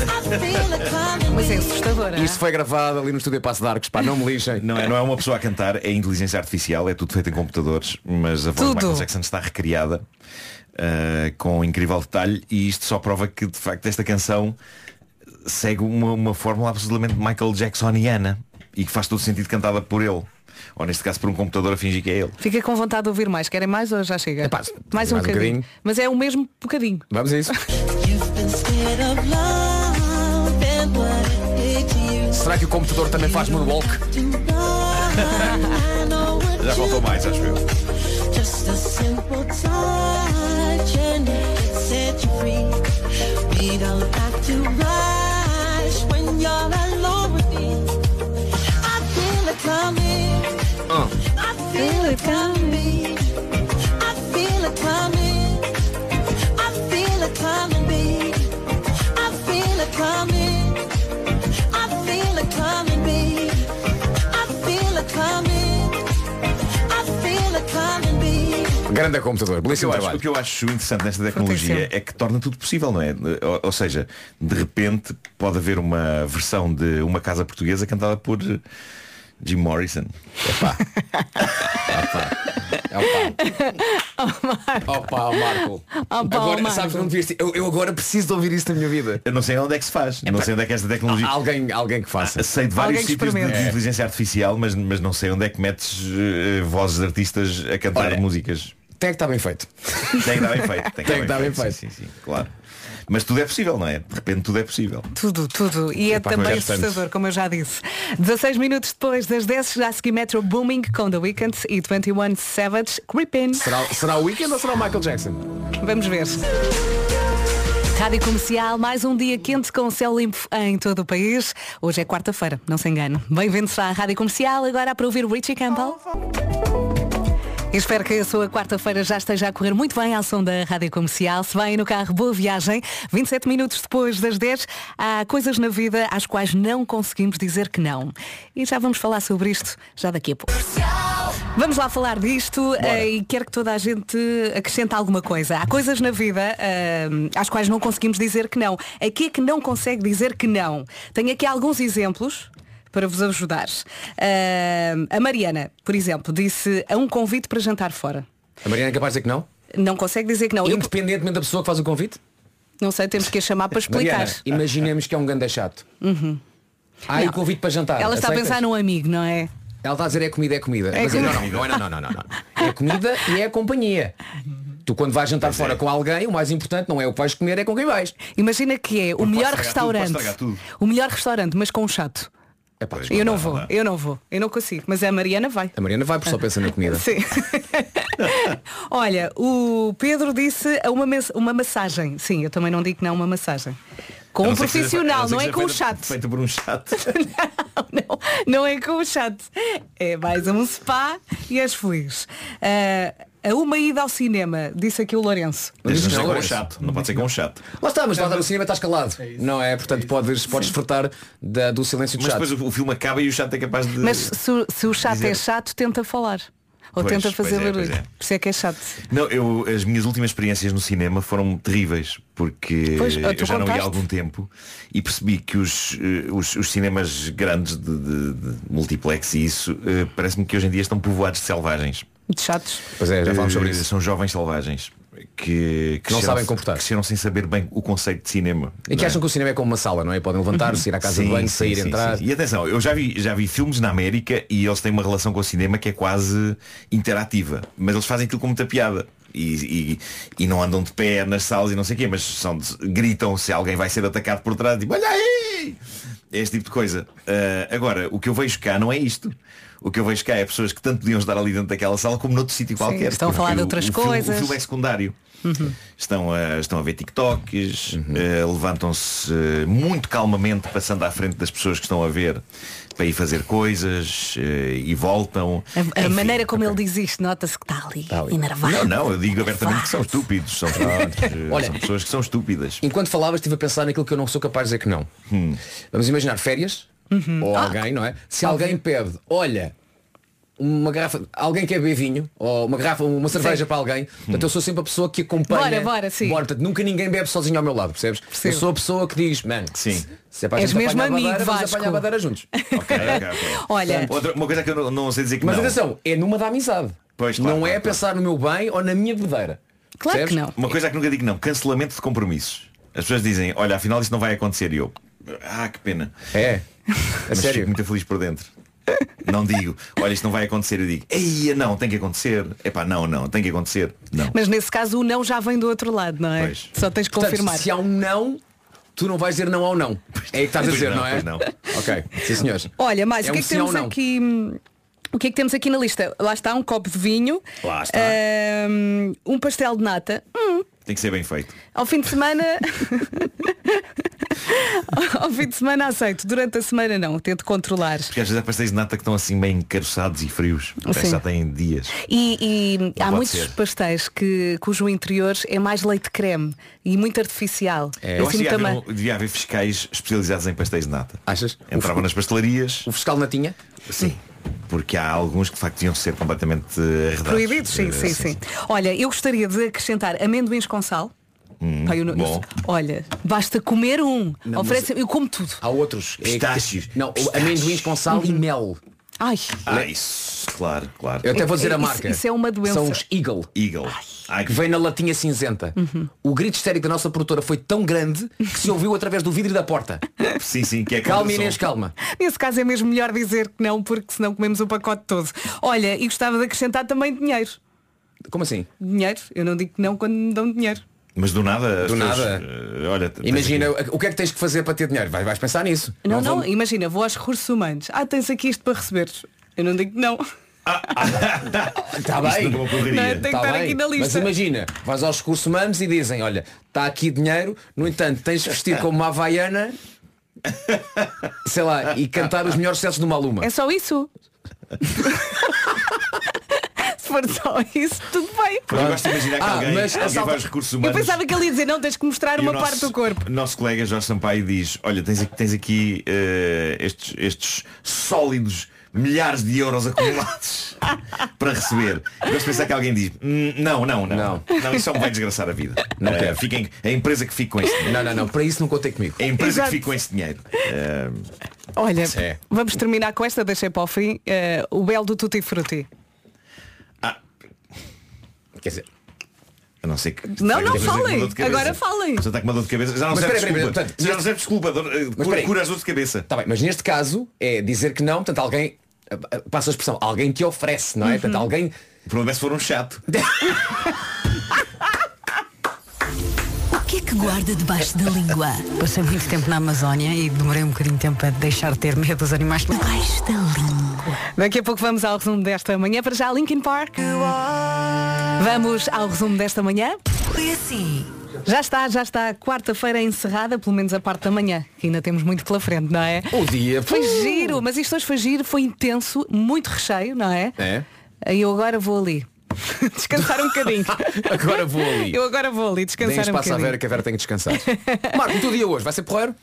Mas é assustadora. Isto foi gravado ali no estúdio Passo de Arcos. Pá, não me lixem. Não é, não é uma pessoa a cantar, é inteligência artificial, é tudo feito em computadores, mas a voz Tudo. de Michael Jackson está recriada uh, com incrível detalhe e isto só prova que de facto esta canção segue uma, uma fórmula absolutamente Michael Jacksoniana e que faz todo sentido cantada por ele. Ou neste caso por um computador a fingir que é ele. Fica com vontade de ouvir mais. Querem mais ou já chega? mais um mais um bocadinho. bocadinho. Mas é o mesmo bocadinho. Vamos a isso. Será que o computador também faz moonwalk? <laughs> Já faltou mais, acho eu. We don't have to rush when you're Grande computador, O que, belíssimo eu acho, o que eu acho interessante nesta tecnologia é que torna tudo possível, não é? Ou, ou seja, de repente pode haver uma versão de uma casa portuguesa cantada por Jim Morrison. Opa, <laughs> Marco. Opa, agora, Marco. sabes, não devias eu, eu agora preciso de ouvir isso na minha vida. Eu não sei onde é que se faz. não sei onde é que esta tecnologia. Alguém, alguém que faça. Sei de vários sítios de, de inteligência artificial, mas, mas não sei onde é que metes eh, vozes de artistas a cantar Olha, músicas. Tem que estar bem feito. Tem que estar bem feito. Tem que estar bem feito. Sim, sim, sim, claro. Mas tudo é possível, não é? De repente tudo é possível. Tudo, tudo. E é Epá, também assustador, como eu já disse. 16 minutos depois das 10, já a seguir Metro Booming com The Weeknd e 21 Savage Creepin. Será, será o Weekend ou será o Michael Jackson? Vamos ver. Rádio Comercial, mais um dia quente com céu limpo em todo o país. Hoje é quarta-feira, não se engane. Bem-vindos à Rádio Comercial, agora para ouvir o Richie Campbell. E Espero que a sua quarta-feira já esteja a correr muito bem ao som da Rádio Comercial. Se vem no carro, boa viagem. 27 minutos depois das 10, há coisas na vida às quais não conseguimos dizer que não. E já vamos falar sobre isto já daqui a pouco. Vamos lá falar disto eh, e quero que toda a gente acrescente alguma coisa. Há coisas na vida eh, às quais não conseguimos dizer que não. Aqui é que não consegue dizer que não. Tenho aqui alguns exemplos para vos ajudar. Eh, a Mariana, por exemplo, disse a um convite para jantar fora. A Mariana é capaz de dizer que não? Não consegue dizer que não. Independentemente da pessoa que faz o convite? não sei, temos que a chamar para explicar. Mariana, imaginemos que é um ganda chato. Uhum. Há aí Não. o convite para jantar. Ela está a Aceitas? pensar num amigo, não é? Ela está a dizer é comida, é comida. É Mas é- não, comida. não, não, é- não, não, não, não. É comida e é companhia. Tu quando vais jantar fora com alguém, o mais importante não é o que vais comer, é com quem vais. Imagina que é o melhor tudo, pode restaurante. tudo. O melhor restaurante, mas com um chato. Eu não vou, eu não vou, eu não consigo. Mas a Mariana vai. A Mariana vai porque só pensa na comida. Sim. <laughs> Olha, o Pedro disse uma, uma massagem. Sim, eu também não digo que não uma massagem. Com um não profissional, <laughs> não não é seja com o chato. Feita por um chato. Não é com o chato. É mais um spa e és feliz. Ah, a uma ida ao cinema, disse aqui o Lourenço. Mas não Não, um Lourenço. chato. Não pode ser com um chato. Lá está, mas lá está no cinema estás calado. Não é? Portanto, podes, podes desfrutar da- do silêncio do Mas chato. depois o, filme acaba e o chato é capaz de. Mas se, o- se o chato dizer- é chato, tenta falar. Ou Pois, tenta pois fazer é, pois barulho. é. Por isso é que é chato. Não, eu, as minhas últimas experiências no cinema foram terríveis porque Pois, eu já não ia há contaste. algum tempo e percebi que os, eh, os, os cinemas grandes de, de- de multiplex e isso eh, parece-me que hoje em dia estão povoados de selvagens. De chatos. Pois é, já falámos sobre Eh, isso. São jovens selvagens que, Que não cresceram- sabem comportar. Cresceram sem saber bem o conceito de cinema. E que é? acham que o cinema é como uma sala, não é? Podem levantar-se, ir à casa de Sim, banho, sim, sair, sim, entrar. sim. E atenção, eu já vi, já vi filmes na América e eles têm uma relação com o cinema que é quase interativa. Mas eles fazem aquilo com muita piada. E, e, e não andam de pé nas salas e não sei o quê, mas são de- gritam se alguém vai ser atacado por trás, tipo, olha aí! É este tipo de coisa. Ah, agora, o que eu vejo cá não é isto. O que eu vejo cá é pessoas que tanto podiam estar ali dentro daquela sala como noutro sítio qualquer. estão a falar de o- outras o filme- coisas. o filme é secundário. Estão a, estão a ver TikToks, eh, levantam-se eh, muito calmamente passando à frente das pessoas que estão a ver para ir fazer coisas eh, e voltam. A, a maneira como ele diz isto, nota-se que está ali, enervado. Não, não, eu digo abertamente que são estúpidos. São, <laughs> Olha, são pessoas que são estúpidas. Enquanto falavas estive a pensar naquilo que eu não sou capaz de dizer que não. Hum. Vamos imaginar férias ou Ah, alguém, não é? Se alguém pede, olha, uma garrafa, alguém quer beber vinho ou uma garrafa, uma cerveja Sim. para alguém, portanto eu sou sempre a pessoa que acompanha. Bora, bora, sim. portanto, nunca ninguém bebe sozinho ao meu lado, percebes? Percebo. Eu sou a pessoa que diz, mano, Sim. se é para a És gente mesmo apanhar a amigo, badeira, vamos Vasco. apanhar a badeira juntos. <laughs> Ok, ok, ok. <laughs> Olha, Outra, uma coisa que eu não, não sei dizer que Mas não. atenção, é numa da amizade. Pois, claro, não claro, é pensar no meu bem ou na minha bebedeira. claro que Percebes? não. Uma coisa que nunca digo não, cancelamento de compromissos. As pessoas dizem, olha, afinal isso não vai acontecer e eu. Ah, que pena. É. A Mas sério. fico muito feliz por dentro. Não digo, olha, isto não vai acontecer, eu digo, ei, não, tem que acontecer. Epá, não, não, tem que acontecer. Não. Mas nesse caso o não já vem do outro lado, não é? Pois. Só tens que Portanto, confirmar. se há um não, tu não vais dizer não ao não. É aí que estás a dizer, não, não, é? não. Ok, sim senhores. Olha, mais É o que é que temos não. aqui? O que é que temos aqui na lista? Lá está um copo de vinho, Lá está. hum, um pastel de nata. Hum, Tem que ser bem feito. ao fim de semana. <laughs> <laughs> ao fim de semana aceito. Durante a semana não. Tento controlar. Porque às vezes há pastéis de nata que estão assim bem encaroçados e frios. Parece Sim. já têm dias. E, e há muitos ser. pastéis que, cujo interior é mais leite creme e muito artificial. Eu acho Assim que devia também. haver, um- devia haver fiscais especializados em pastéis de nata. Achas? Entravam nas pastelarias. O fiscal natinha? Sim. Porque há alguns que de facto iam ser completamente arredados. Proibidos, sim, Eh, sim, sim. Olha, eu gostaria de acrescentar amendoins com sal. Hum, Pá, eu não- bom. Olha, basta comer um. Não, Oferece, eu como tudo. Há outros. É- Pistácios. não, amendoins com sal e mel. Ai. Ah, isso, claro, claro. Eu até vou dizer a Isso- marca. isso é uma doença. São os Eagle. Eagle. que vem na latinha cinzenta. Uhum. O grito histérico da nossa produtora foi tão grande que se ouviu através do vidro da porta. <laughs> Sim, sim, que é Calma. Inês, calma. Nesse caso é mesmo melhor dizer que não, porque senão comemos o pacote todo. Olha, e gostava de acrescentar também dinheiro. Como assim? Dinheiro? Eu não digo que não quando me dão dinheiro. Mas do nada, Do pessoas, nada. eh, olha, Imagina, aqui- o que é que tens que fazer para ter dinheiro? Vais, vais pensar nisso. Não, não, vamos- imagina, vou aos recursos humanos. Ah, tens aqui isto para receberes. Eu não digo que não. Está <laughs> Isto bem. nunca me ocorreria. Não, tem que Tá estar bem. aqui na Mas lista. imagina, vais aos recursos humanos e dizem, olha, está aqui dinheiro, no entanto, tens de vestir como uma havaiana, sei lá, e cantar os melhores sucessos do Maluma. É só isso. <laughs> Se for só isso, tudo bem. Eu gosto de imaginar que Ah, alguém, mas alguém vai aos recursos Eu humanos. pensava que ele ia dizer, não, tens que mostrar e uma o parte do corpo. Nosso colega Jorge Sampaio diz, olha, tens aqui, tens aqui eh, estes, estes sólidos milhares de euros acumulados <laughs> para receber. Eu gosto de pensar que alguém diz, "Hum, não, não, não, não, isso só me vai desgraçar a vida. Não Eh, quero. fiquem, a empresa que fica com esse dinheiro. Não, não, não, para isso não contei comigo. A empresa Exato. que fica com esse dinheiro. Eh, Olha, É. vamos terminar com esta, deixei para o fim. eh, o belo do Tutti Frutti. Quer dizer, a não ser que. Não, não falem. Agora falem. Já está com uma dor de cabeça. Já não Mas serve desculpa. Já não serve desculpa. Eh, cura- as dores de cabeça. Tá bem, mas neste caso é dizer que não, portanto alguém, ah, ah, passa a expressão, alguém te oferece, não é? Portanto, alguém. O problema é se for um chato. <laughs> que guarda debaixo da língua? Passei muito tempo na Amazónia e demorei um bocadinho de tempo a deixar de ter medo dos animais. Debaixo da língua. Daqui a pouco vamos ao resumo desta manhã. Para já, Linkin Park. Vamos ao resumo desta manhã. Foi assim. Já está, já está quarta-feira encerrada, pelo menos a parte da manhã, que ainda temos muito pela frente, não é? O dia. Foi Uh! giro, mas isto hoje foi giro, foi intenso, muito recheio, não é? É? E eu agora vou ali. <laughs> descansar um bocadinho. <laughs> Agora vou ali. Eu agora vou ali Deem descansar um espaço à bocadinho. Vera que a Vera tem que descansar. <laughs> Marco, o teu dia hoje vai ser porreiro?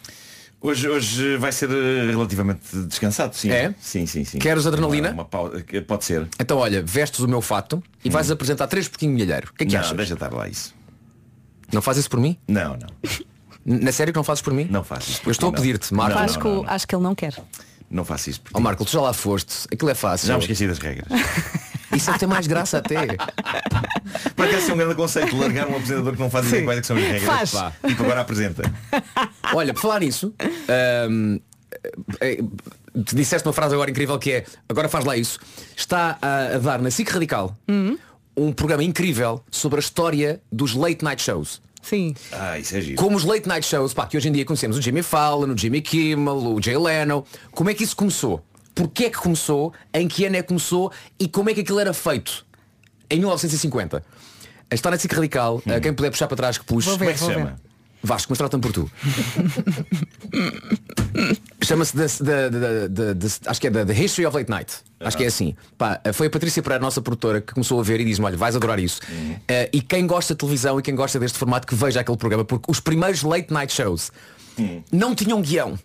Hoje, hoje vai ser eh, relativamente descansado, sim. É? Sim, sim, sim. Queres adrenalina? Uma, uma pau- eh, pode ser. Então olha, vestes o meu fato e vais apresentar três porquinho milheiro. O que é que não, achas? deixa estar lá isso. Não fazes isso por mim? Não, não. Na sério que não fazes por mim? Não faço por Eu estou ti, a não. pedir-te, Marco. Não, acho, não, que, não, acho que ele não quer. Não faço isso. por Ó ti. Marco, tu já lá foste. Aquilo é fácil. Já me esqueci das regras. Isso é que tem mais graça até. Para que é um grande conceito, largar um apresentador que não faz ideia quais é que são as regras. Faz. Pá, Tipo agora apresenta. Olha, por falar nisso, hum, eh, tu disseste uma frase agora incrível que é agora faz lá isso. Está a, a dar na SIC Radical um programa incrível sobre a história dos late night shows. Sim. Ah, isso é giro. Como os late night shows, pá, que hoje em dia conhecemos o Jimmy Fallon, o Jimmy Kimmel, o Jay Leno. Como é que isso começou? Porquê é que começou? Em que ano é que começou? E como é que aquilo era feito? Em 1950. Está na SIC Radical, eh, quem puder puxar para trás que puxe. Ver, Como é que se chama? ver. Vasco, mas trata-me por tu. <laughs> Chama-se acho que é da The History of Late Night. Acho que é assim. Pá, foi a Patrícia Pereira, a nossa produtora, que começou a ver e diz-me, olha, vais adorar isso. Eh, e quem gosta de televisão e quem gosta deste formato que veja aquele programa, porque os primeiros late night shows não tinham guião.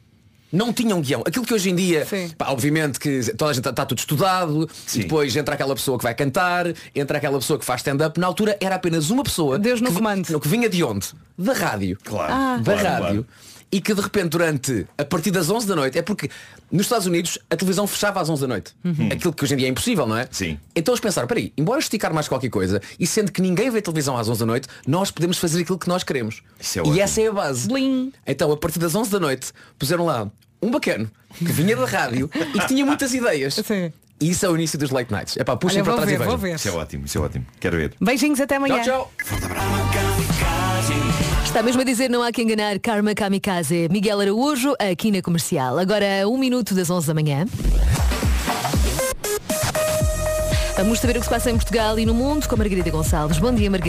Não tinham guião. Aquilo que hoje em dia, pá, obviamente que toda a gente está tudo estudado, e depois entra aquela pessoa que vai cantar, entra aquela pessoa que faz stand-up. Na altura era apenas uma pessoa Deus no que, comando. não, que vinha de onde? Da rádio. Claro. Ah. Da claro, rádio. claro. E que de repente durante, a partir das 11 da noite, é porque nos Estados Unidos a televisão fechava às 11 da noite. Aquilo que hoje em dia é impossível, não é? Sim. Então eles pensaram, peraí, embora esticar mais qualquer coisa, e sendo que ninguém vê televisão às 11 da noite, nós podemos fazer aquilo que nós queremos. Isso é e ótimo. essa é a base. Então, a partir das 11 da noite, puseram lá um bacano que vinha da rádio <laughs> e que tinha muitas ideias. E isso é o início dos late nights. É pá, puxem para trás ver, e vejam. Isso é ótimo, isso é ótimo. Quero ver. Beijinhos até amanhã. Tchau, tchau. Está mesmo a dizer não há que enganar Karma Kamikaze. Miguel Araújo, aqui na Comercial. Agora, um minuto das 11 da manhã. Vamos saber o que se passa em Portugal e no mundo com Margarida Gonçalves. Bom dia, Margarida.